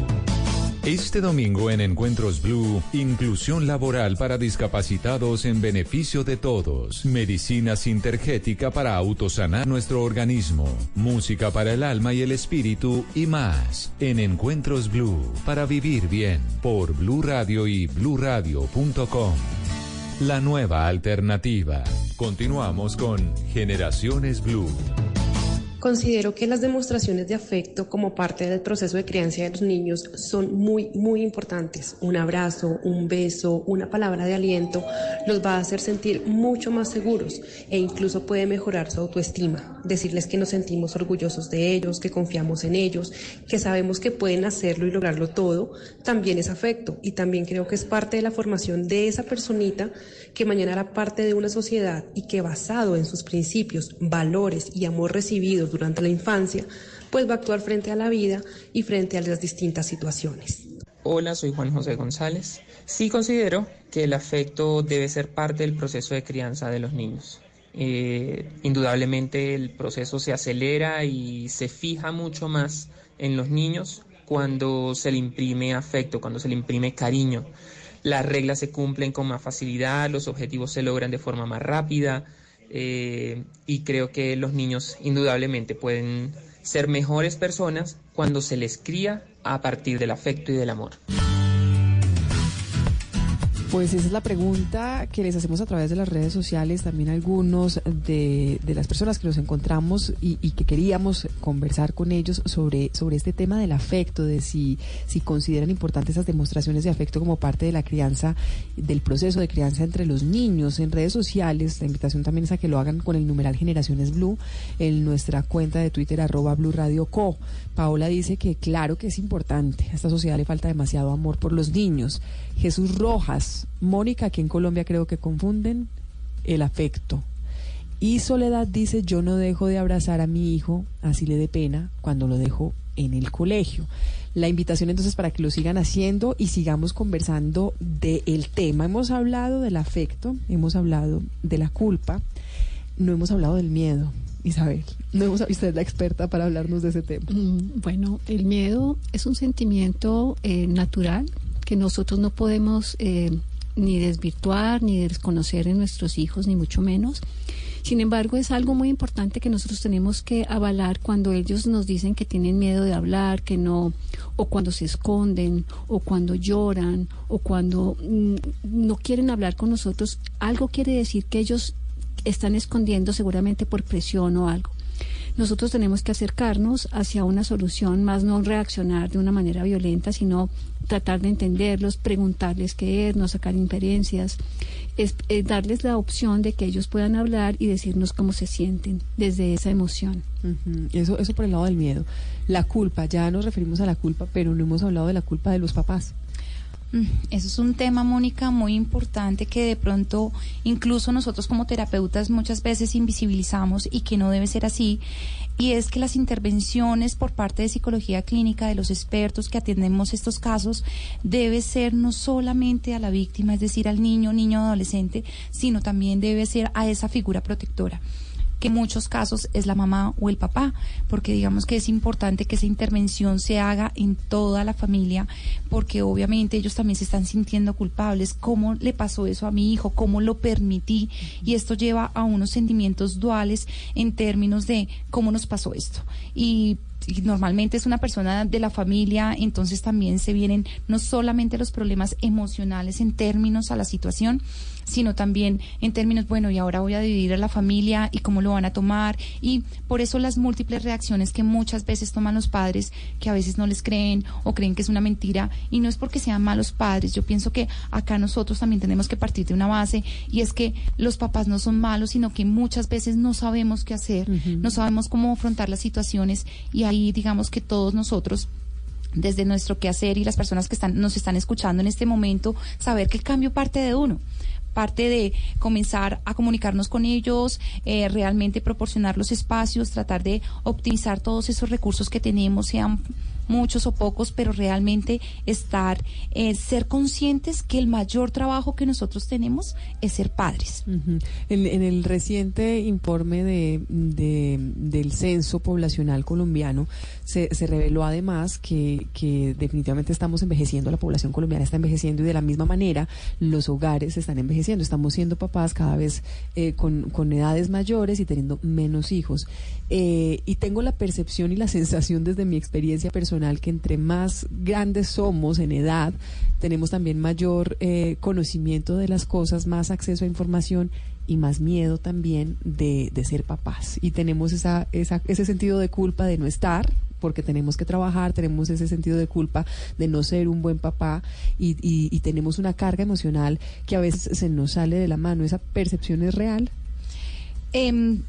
Este domingo en Encuentros Blue, inclusión laboral para discapacitados en beneficio de todos, medicina sintergética para autosanar nuestro organismo, música para el alma y el espíritu y más. En Encuentros Blue, para vivir bien, por Blue Radio y bluradio.com. La nueva alternativa. Continuamos con Generaciones Blue. Considero que las demostraciones de afecto como parte del proceso de crianza de los niños son muy, muy importantes. Un abrazo, un beso, una palabra de aliento los va a hacer sentir mucho más seguros e incluso puede mejorar su autoestima. Decirles que nos sentimos orgullosos de ellos, que confiamos en ellos, que sabemos que pueden hacerlo y lograrlo todo, también es afecto y también creo que es parte de la formación de esa personita que mañana hará parte de una sociedad y que basado en sus principios, valores y amor recibidos durante la infancia, pues va a actuar frente a la vida y frente a las distintas situaciones. Hola, soy Juan José González. Sí considero que el afecto debe ser parte del proceso de crianza de los niños. Eh, indudablemente el proceso se acelera y se fija mucho más en los niños cuando se le imprime afecto, cuando se le imprime cariño. Las reglas se cumplen con más facilidad, los objetivos se logran de forma más rápida eh, y creo que los niños indudablemente pueden ser mejores personas cuando se les cría a partir del afecto y del amor. Pues esa es la pregunta que les hacemos a través de las redes sociales, también algunos de, de las personas que nos encontramos y, que queríamos conversar con ellos sobre, sobre este tema del afecto, de si, si consideran importantes esas demostraciones de afecto como parte de la crianza, del proceso de crianza entre los niños en redes sociales. La invitación también es a que lo hagan con el numeral Generaciones Blue en nuestra cuenta de Twitter arroba Blue Radio Co. Paola dice que claro que es importante, a esta sociedad le falta demasiado amor por los niños. Jesús Rojas, Mónica, aquí en Colombia creo que confunden el afecto. Y Soledad dice, yo no dejo de abrazar a mi hijo, así le dé pena, cuando lo dejo en el colegio. La invitación entonces para que lo sigan haciendo y sigamos conversando del tema. Hemos hablado del afecto, hemos hablado de la culpa, no hemos hablado del miedo. Isabel, no hemos, usted la experta para hablarnos de ese tema. Mm, bueno, el miedo es un sentimiento eh, natural que nosotros no podemos eh, ni desvirtuar ni desconocer en nuestros hijos, ni mucho menos. Sin embargo, es algo muy importante que nosotros tenemos que avalar cuando ellos nos dicen que tienen miedo de hablar, que no, o cuando se esconden, o cuando lloran, o cuando mm, no quieren hablar con nosotros. Algo quiere decir que ellos están escondiendo seguramente por presión o algo nosotros tenemos que acercarnos hacia una solución, más no reaccionar de una manera violenta, sino tratar de entenderlos, preguntarles qué es, no sacar inferencias, es, darles la opción de que ellos puedan hablar y decirnos cómo se sienten desde esa emoción. Eso, eso por el lado del miedo. La culpa, ya nos referimos a la culpa, pero no hemos hablado de la culpa de los papás. Mm, eso es un tema, Mónica, muy importante que de pronto incluso nosotros como terapeutas muchas veces invisibilizamos y que no debe ser así. Y es que las intervenciones por parte de psicología clínica de los expertos que atendemos estos casos debe ser no solamente a la víctima, es decir, al niño, niño, adolescente, sino también debe ser a esa figura protectora que en muchos casos es la mamá o el papá, porque digamos que es importante que esa intervención se haga en toda la familia, porque obviamente ellos también se están sintiendo culpables, cómo le pasó eso a mi hijo, cómo lo permití, y esto lleva a unos sentimientos duales en términos de cómo nos pasó esto. Y normalmente es una persona de la familia, entonces también se vienen no solamente los problemas emocionales en términos a la situación, sino también en términos, bueno, y ahora voy a dividir a la familia y cómo lo van a tomar. Y por eso las múltiples reacciones que muchas veces toman los padres, que a veces no les creen o creen que es una mentira. Y no es porque sean malos padres. Yo pienso que acá nosotros también tenemos que partir de una base y es que los papás no son malos, sino que muchas veces no sabemos qué hacer, no sabemos cómo afrontar las situaciones y ahí digamos que todos nosotros desde nuestro quehacer y las personas que están, nos están escuchando en este momento, saber que el cambio parte de uno parte de comenzar a comunicarnos con ellos, eh, realmente proporcionar los espacios, tratar de optimizar todos esos recursos que tenemos, sean muchos o pocos, pero realmente estar, eh, ser conscientes que el mayor trabajo que nosotros tenemos es ser padres. en, el reciente informe de, del censo poblacional colombiano se, reveló además que, que definitivamente estamos envejeciendo, la población colombiana está envejeciendo y de la misma manera los hogares están envejeciendo. Estamos siendo papás cada vez eh, con, con edades mayores y teniendo menos hijos. Eh, y tengo la percepción y la sensación desde mi experiencia personal que entre más grandes somos en edad, tenemos también mayor eh, conocimiento de las cosas, más acceso a información y más miedo también de, ser papás. Y tenemos esa, esa, ese sentido de culpa de no estar, porque tenemos que trabajar, tenemos ese sentido de culpa de no ser un buen papá y, y tenemos una carga emocional que a veces se nos sale de la mano. ¿Esa percepción es real? Eh,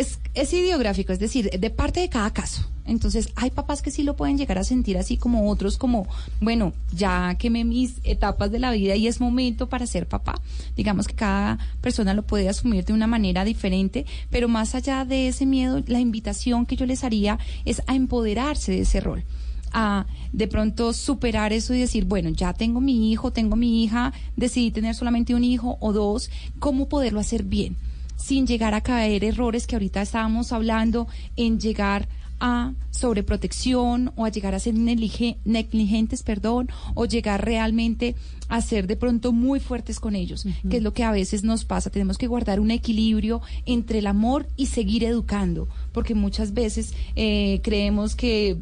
es, es ideográfico, es decir, de parte de cada caso. Entonces, hay papás que sí lo pueden llegar a sentir así como otros, como, bueno, ya quemé mis etapas de la vida y es momento para ser papá. Digamos que cada persona lo puede asumir de una manera diferente, pero más allá de ese miedo, la invitación que yo les haría es a empoderarse de ese rol a de pronto superar eso y decir, bueno, ya tengo mi hijo, tengo mi hija, decidí tener solamente un hijo o dos, ¿cómo poderlo hacer bien? Sin llegar a caer errores que ahorita estábamos hablando en llegar a sobreprotección o a llegar a ser negligentes, perdón, o llegar realmente a ser de pronto muy fuertes con ellos, que es lo que a veces nos pasa. Tenemos que guardar un equilibrio entre el amor y seguir educando, porque muchas veces eh, creemos que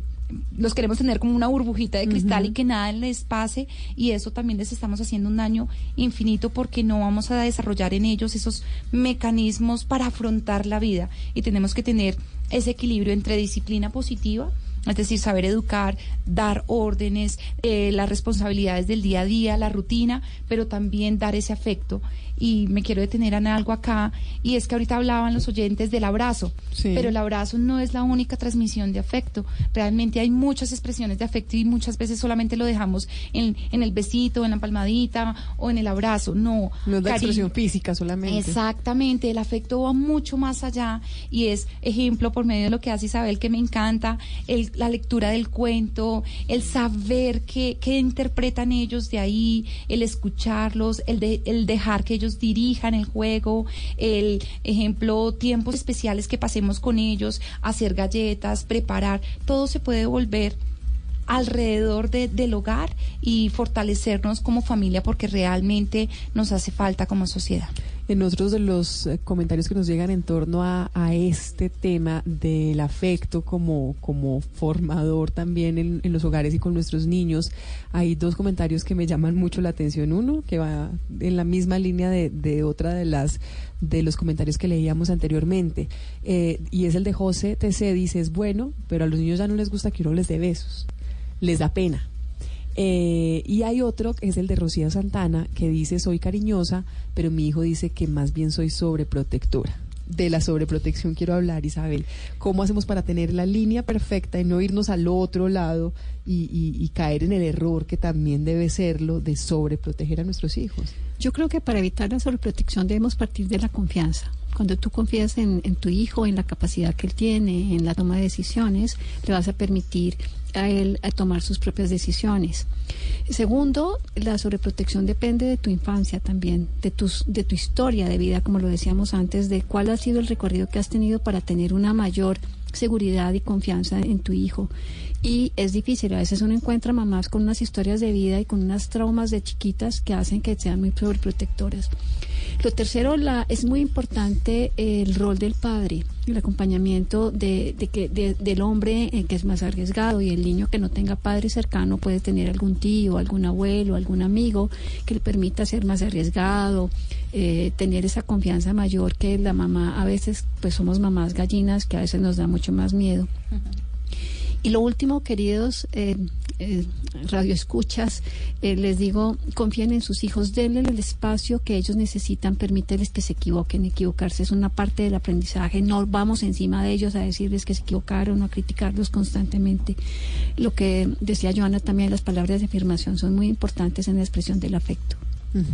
los queremos tener como una burbujita de cristal y que nada les pase y eso también les estamos haciendo un daño infinito porque no vamos a desarrollar en ellos esos mecanismos para afrontar la vida. Y tenemos que tener ese equilibrio entre disciplina positiva es decir, saber educar, dar órdenes, eh, las responsabilidades del día a día, la rutina, pero también dar ese afecto y me quiero detener en algo acá, y es que ahorita hablaban los oyentes del abrazo, pero el abrazo no es la única transmisión de afecto, realmente hay muchas expresiones de afecto y muchas veces solamente lo dejamos en, en el besito, en la palmadita o en el abrazo, no. No es la expresión física solamente. Exactamente, el afecto va mucho más allá y es ejemplo por medio de lo que hace Isabel que me encanta, el, la lectura del cuento, el saber qué, qué interpretan ellos de ahí, el escucharlos, el, de, el dejar que ellos dirijan el juego, el ejemplo, tiempos especiales que pasemos con ellos, hacer galletas, preparar, todo se puede volver alrededor del hogar y fortalecernos como familia porque realmente nos hace falta como sociedad en otros de los eh, comentarios que nos llegan en torno a, este tema del afecto como, como formador también en, los hogares y con nuestros niños, hay dos comentarios que me llaman mucho la atención. Uno, que va en la misma línea de, de otra de las de los comentarios que leíamos anteriormente, eh, y es el de José TC, dice, es bueno, pero a los niños ya no les gusta que uno les dé besos, les da pena eh, y hay otro, que es el de Rocío Santana, que dice soy cariñosa, pero mi hijo dice que más bien soy sobreprotectora. De la sobreprotección quiero hablar, Isabel. ¿Cómo hacemos para tener la línea perfecta y no irnos al otro lado y, caer en el error que también debe serlo de sobreproteger a nuestros hijos? Yo creo que para evitar la sobreprotección debemos partir de la confianza. Cuando tú confías en, en, tu hijo, en la capacidad que él tiene, en la toma de decisiones, le vas a permitir a él a tomar sus propias decisiones. Segundo, la sobreprotección depende de tu infancia también, de, tus, de tu historia de vida, como lo decíamos antes, de cuál ha sido el recorrido que has tenido para tener una mayor seguridad y confianza en tu hijo. Y es difícil, a veces uno encuentra mamás con unas historias de vida y con unas traumas de chiquitas que hacen que sean muy sobreprotectoras. Lo tercero, la, es muy importante el rol del padre, el acompañamiento de, que, del hombre eh, que es más arriesgado y el niño que no tenga padre cercano puede tener algún tío, algún abuelo, algún amigo que le permita ser más arriesgado, eh, tener esa confianza mayor que la mamá. A veces, pues somos mamás gallinas que a veces nos da mucho más miedo. Y lo último, queridos eh, eh, radioescuchas, eh, les digo, confíen en sus hijos, denle el espacio que ellos necesitan, permíteles que se equivoquen. Equivocarse es una parte del aprendizaje. No vamos encima de ellos a decirles que se equivocaron o a criticarlos constantemente. Lo que decía Joana también, las palabras de afirmación son muy importantes en la expresión del afecto.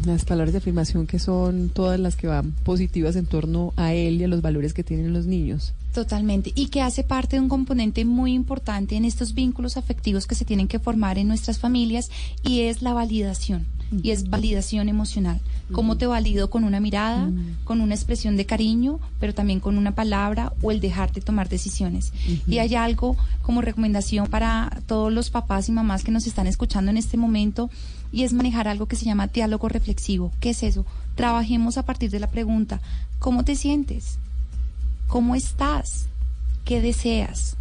Las palabras de afirmación que son todas las que van positivas en torno a él y a los valores que tienen los niños. Totalmente. Y que hace parte de un componente muy importante en estos vínculos afectivos que se tienen que formar en nuestras familias y es la validación. Y es validación emocional. Cómo te valido con una mirada, con una expresión de cariño, pero también con una palabra o el dejarte tomar decisiones. Y hay algo como recomendación para todos los papás y mamás que nos están escuchando en este momento y es manejar algo que se llama diálogo reflexivo. ¿Qué es eso? Trabajemos a partir de la pregunta, ¿cómo te sientes? ¿Cómo estás? ¿Qué deseas?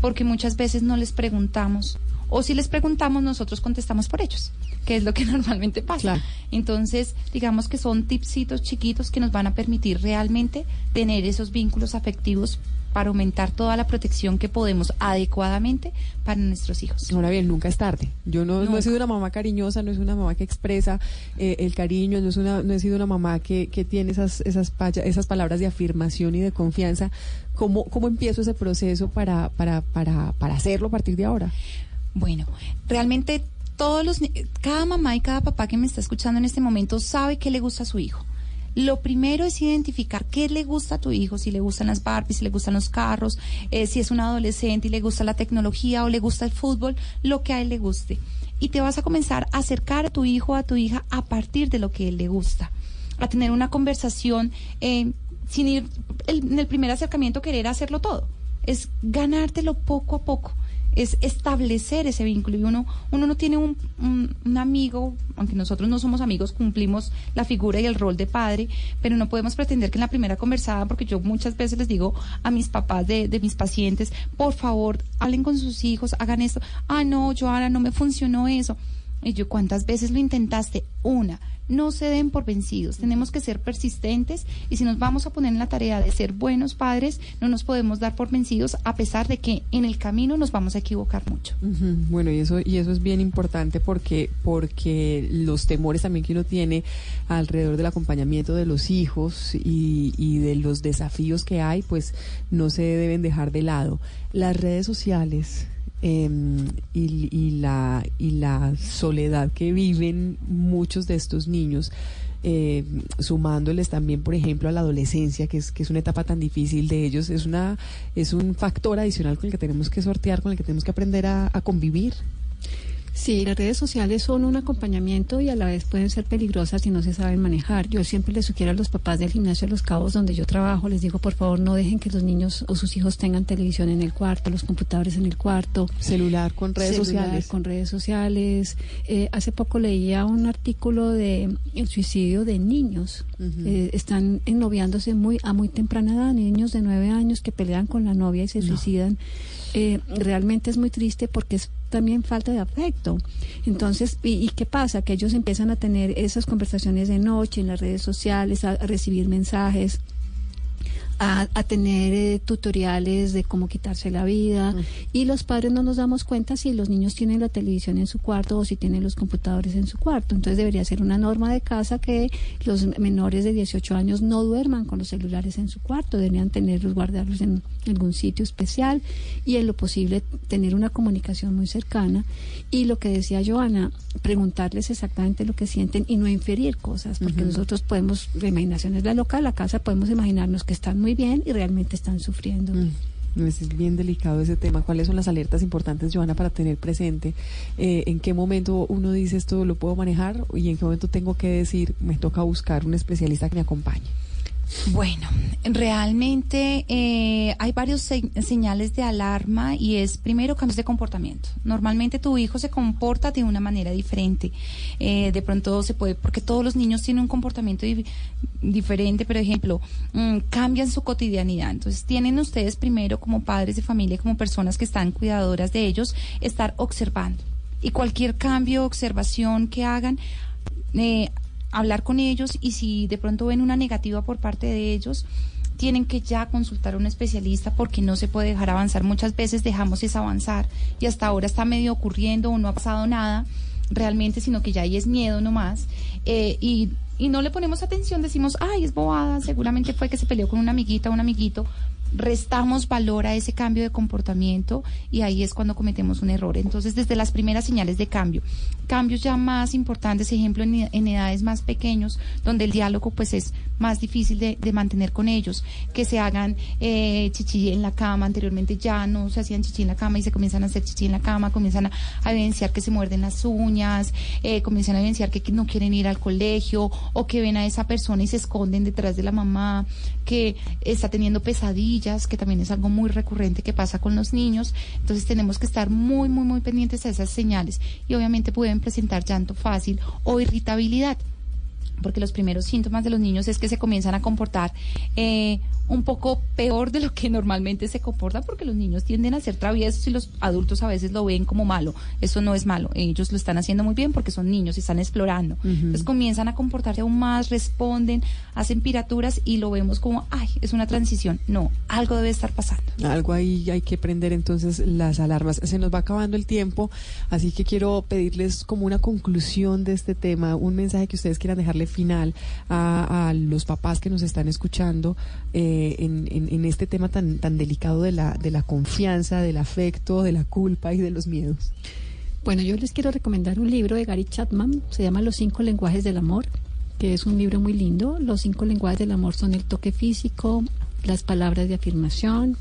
Porque muchas veces no les preguntamos, o si les preguntamos, nosotros contestamos por ellos, que es lo que normalmente pasa. Entonces, digamos que son tipsitos chiquitos que nos van a permitir realmente tener esos vínculos afectivos para aumentar toda la protección que podemos adecuadamente para nuestros hijos. Ahora bien, nunca es tarde. Yo no, he sido una mamá cariñosa, no es una mamá que expresa eh, el cariño, no, es una, no he sido una mamá que, que tiene esas, esas, esas palabras de afirmación y de confianza. ¿Cómo, cómo empiezo ese proceso para, para, para, para hacerlo a partir de ahora? Bueno, realmente todos los, cada mamá y cada papá que me está escuchando en este momento sabe que le gusta a su hijo Lo primero es identificar qué le gusta a tu hijo, si le gustan las Barbies, si le gustan los carros, eh, si es un adolescente y le gusta la tecnología o le gusta el fútbol, lo que a él le guste. Y te vas a comenzar a acercar a tu hijo o a tu hija a partir de lo que él le gusta, a tener una conversación eh, sin ir en el primer acercamiento querer hacerlo todo. Es ganártelo poco a poco es establecer ese vínculo. Y uno, uno no tiene un, un, amigo, aunque nosotros no somos amigos, cumplimos la figura y el rol de padre, pero no podemos pretender que en la primera conversada, porque yo muchas veces les digo a mis papás de, de mis pacientes, por favor, hablen con sus hijos, hagan esto. Ah, no, Joana, no me funcionó eso. Y yo, ¿cuántas veces lo intentaste? Una no se den por vencidos, tenemos que ser persistentes y si nos vamos a poner en la tarea de ser buenos padres, no nos podemos dar por vencidos a pesar de que en el camino nos vamos a equivocar mucho. Bueno, y eso y eso es bien importante porque porque los temores también que uno tiene alrededor del acompañamiento de los hijos y, y de los desafíos que hay, pues no se deben dejar de lado. Las redes sociales, Em, y, la, y la soledad que viven muchos de estos niños. Eh, sumándoles también, por ejemplo, a la adolescencia, que es, que es una etapa tan difícil de ellos, es, una, es un factor adicional con el que tenemos que sortear, con el que tenemos que aprender a, a convivir. Sí, las redes sociales son un acompañamiento y a la vez pueden ser peligrosas si no se saben manejar. Yo siempre les sugiero a los papás del gimnasio de Los Cabos, donde yo trabajo, les digo, por favor, no dejen que los niños o sus hijos tengan televisión en el cuarto, los computadores en el cuarto. Celular con redes sociales. Con redes sociales. Eh, hace poco leía un artículo de el suicidio de niños. Eh, están ennoviándose muy a muy temprana edad, niños de nueve años que pelean con la novia y se suicidan. Eh, realmente es muy triste porque es también falta de afecto. Entonces, ¿y, qué pasa? Que ellos empiezan a tener esas conversaciones de noche en las redes sociales, a recibir mensajes a, tener eh, tutoriales de cómo quitarse la vida y los padres no nos damos cuenta si los niños tienen la televisión en su cuarto o si tienen los computadores en su cuarto. Entonces debería ser una norma de casa que los menores de 18 años no duerman con los celulares en su cuarto, deberían tenerlos, guardarlos en algún sitio especial y en lo posible tener una comunicación muy cercana. Y lo que decía Joana, preguntarles exactamente lo que sienten y no inferir cosas, porque nosotros podemos, la imaginación es la loca de la casa, podemos imaginarnos que están muy bien y realmente están sufriendo. Mm, es bien delicado ese tema. ¿Cuáles son las alertas importantes, Joana, para tener presente? Eh, ¿En qué momento uno dice esto lo puedo manejar y en qué momento tengo que decir me toca buscar un especialista que me acompañe? Bueno, realmente eh, hay varios señales de alarma y es primero cambios de comportamiento. Normalmente tu hijo se comporta de una manera diferente. Eh, de pronto se puede, porque todos los niños tienen un comportamiento diferente, por ejemplo, mm, cambian su cotidianidad. Entonces tienen ustedes primero como padres de familia, como personas que están cuidadoras de ellos, estar observando. Y cualquier cambio, observación que hagan, eh, hablar con ellos y si de pronto ven una negativa por parte de ellos, tienen que ya consultar a un especialista porque no se puede dejar avanzar. Muchas veces dejamos es avanzar y hasta ahora está medio ocurriendo o no ha pasado nada realmente, sino que ya ahí es miedo nomás. Eh, y, y no le ponemos atención, decimos, ay, es bobada, seguramente fue que se peleó con una amiguita o un amiguito, restamos valor a ese cambio de comportamiento y ahí es cuando cometemos un error. Entonces, desde las primeras señales de cambio, cambios ya más importantes, ejemplo, en, edades más pequeños, donde el diálogo pues es más difícil de, mantener con ellos, que se hagan eh, chichi en la cama, anteriormente ya no se hacían chichi en la cama y se comienzan a hacer chichi en la cama, comienzan a, evidenciar que se muerden las uñas, eh, comienzan a evidenciar que no quieren ir al colegio o que ven a esa persona y se esconden detrás de la mamá, que está teniendo pesadillas que también es algo muy recurrente que pasa con los niños. Entonces tenemos que estar muy, muy, muy pendientes a esas señales. Y obviamente pueden presentar llanto fácil o irritabilidad porque los primeros síntomas de los niños es que se comienzan a comportar eh, un poco peor de lo que normalmente se comporta porque los niños tienden a ser traviesos y los adultos a veces lo ven como malo. Eso no es malo. Ellos lo están haciendo muy bien porque son niños y están explorando. Entonces comienzan a comportarse aún más, responden, hacen piraturas y lo vemos como, ay, es una transición. No, algo debe estar pasando. Algo ahí hay que prender entonces las alarmas. Se nos va acabando el tiempo, así que quiero pedirles como una conclusión de este tema, un mensaje que ustedes quieran dejarle final a, los papás que nos están escuchando. Eh, en, este tema tan, tan delicado de la, de la confianza, del afecto, de la culpa y de los miedos? Bueno, yo les quiero recomendar un libro de Gary Chapman, se llama Los cinco lenguajes del amor que es un libro muy lindo. Los cinco lenguajes del amor son el toque físico, las palabras de afirmación,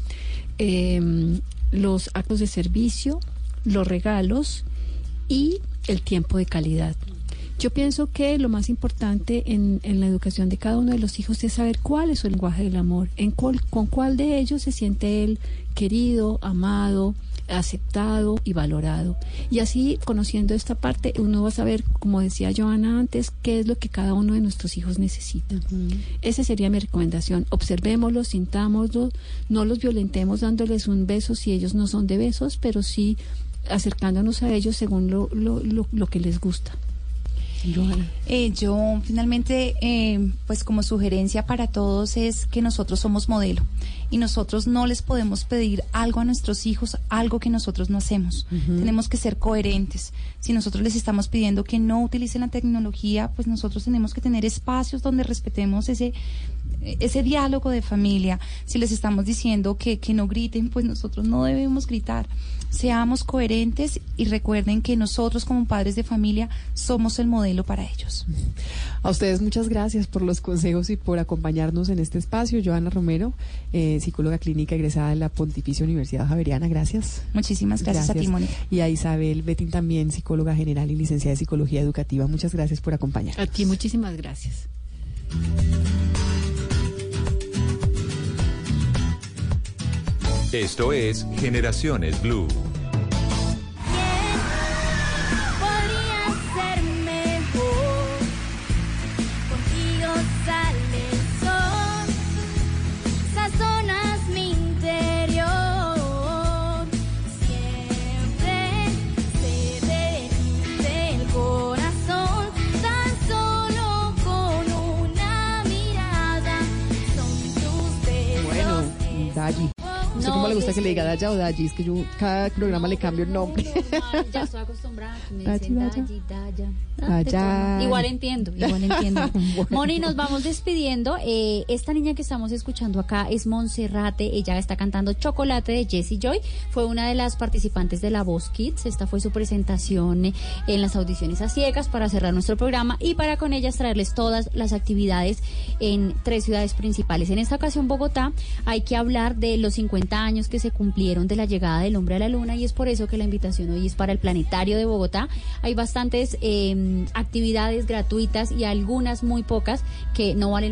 em, los actos de servicio, los regalos y el tiempo de calidad. Yo pienso que lo más importante en, en, la educación de cada uno de los hijos es saber cuál es su lenguaje del amor, en cuál, con cuál de ellos se siente él querido, amado, aceptado y valorado. Y así, conociendo esta parte, uno va a saber, como decía Joana antes, qué es lo que cada uno de nuestros hijos necesita. Esa sería mi recomendación. Observémoslos, sintámoslos, no los violentemos dándoles un beso si ellos no son de besos, pero sí acercándonos a ellos según lo, lo, lo, lo que les gusta. Eh, yo finalmente, eh, pues como sugerencia para todos es que nosotros somos modelo y nosotros no les podemos pedir algo a nuestros hijos, algo que nosotros no hacemos. Tenemos que ser coherentes. Si nosotros les estamos pidiendo que no utilicen la tecnología, pues nosotros tenemos que tener espacios donde respetemos ese ese diálogo de familia. Si les estamos diciendo que, que no griten, pues nosotros no debemos gritar seamos coherentes y recuerden que nosotros como padres de familia somos el modelo para ellos. A ustedes muchas gracias por los consejos y por acompañarnos en este espacio. Joana Romero, eh, psicóloga clínica egresada de la Pontificia Universidad Javeriana, gracias. Muchísimas gracias, a ti, Mónica. Y a Isabel Bettin también, psicóloga general y licenciada de Psicología Educativa. Muchas gracias por acompañarnos. A ti muchísimas gracias. Esto es Generaciones Blue. Podría ser mejor. Contigo sale el sol. Sazonas mi interior. Siempre se derrite el corazón. Tan solo con una mirada. Son tus besos. Bueno, Dayi. No le gusta que le diga Daya o Dayi, es que yo cada programa le cambio el nombre. No, ya estoy acostumbrada. Me dicen Dayi, Daya. Daya. Igual entiendo, igual entiendo. Bueno. Moni, nos vamos despidiendo. Eh, esta niña que estamos escuchando acá es Monserrate. Ella está cantando Chocolate de Jessie Joy. Fue una de las participantes de La Voz Kids. Esta fue su presentación en las audiciones a ciegas para cerrar nuestro programa y para con ellas traerles todas las actividades en tres ciudades principales. En esta ocasión, Bogotá, hay que hablar de los 50 que se cumplieron de la llegada del hombre a la luna y es por eso que la invitación hoy es para el Planetario de Bogotá. Hay bastantes eh, actividades gratuitas y algunas muy pocas que no valen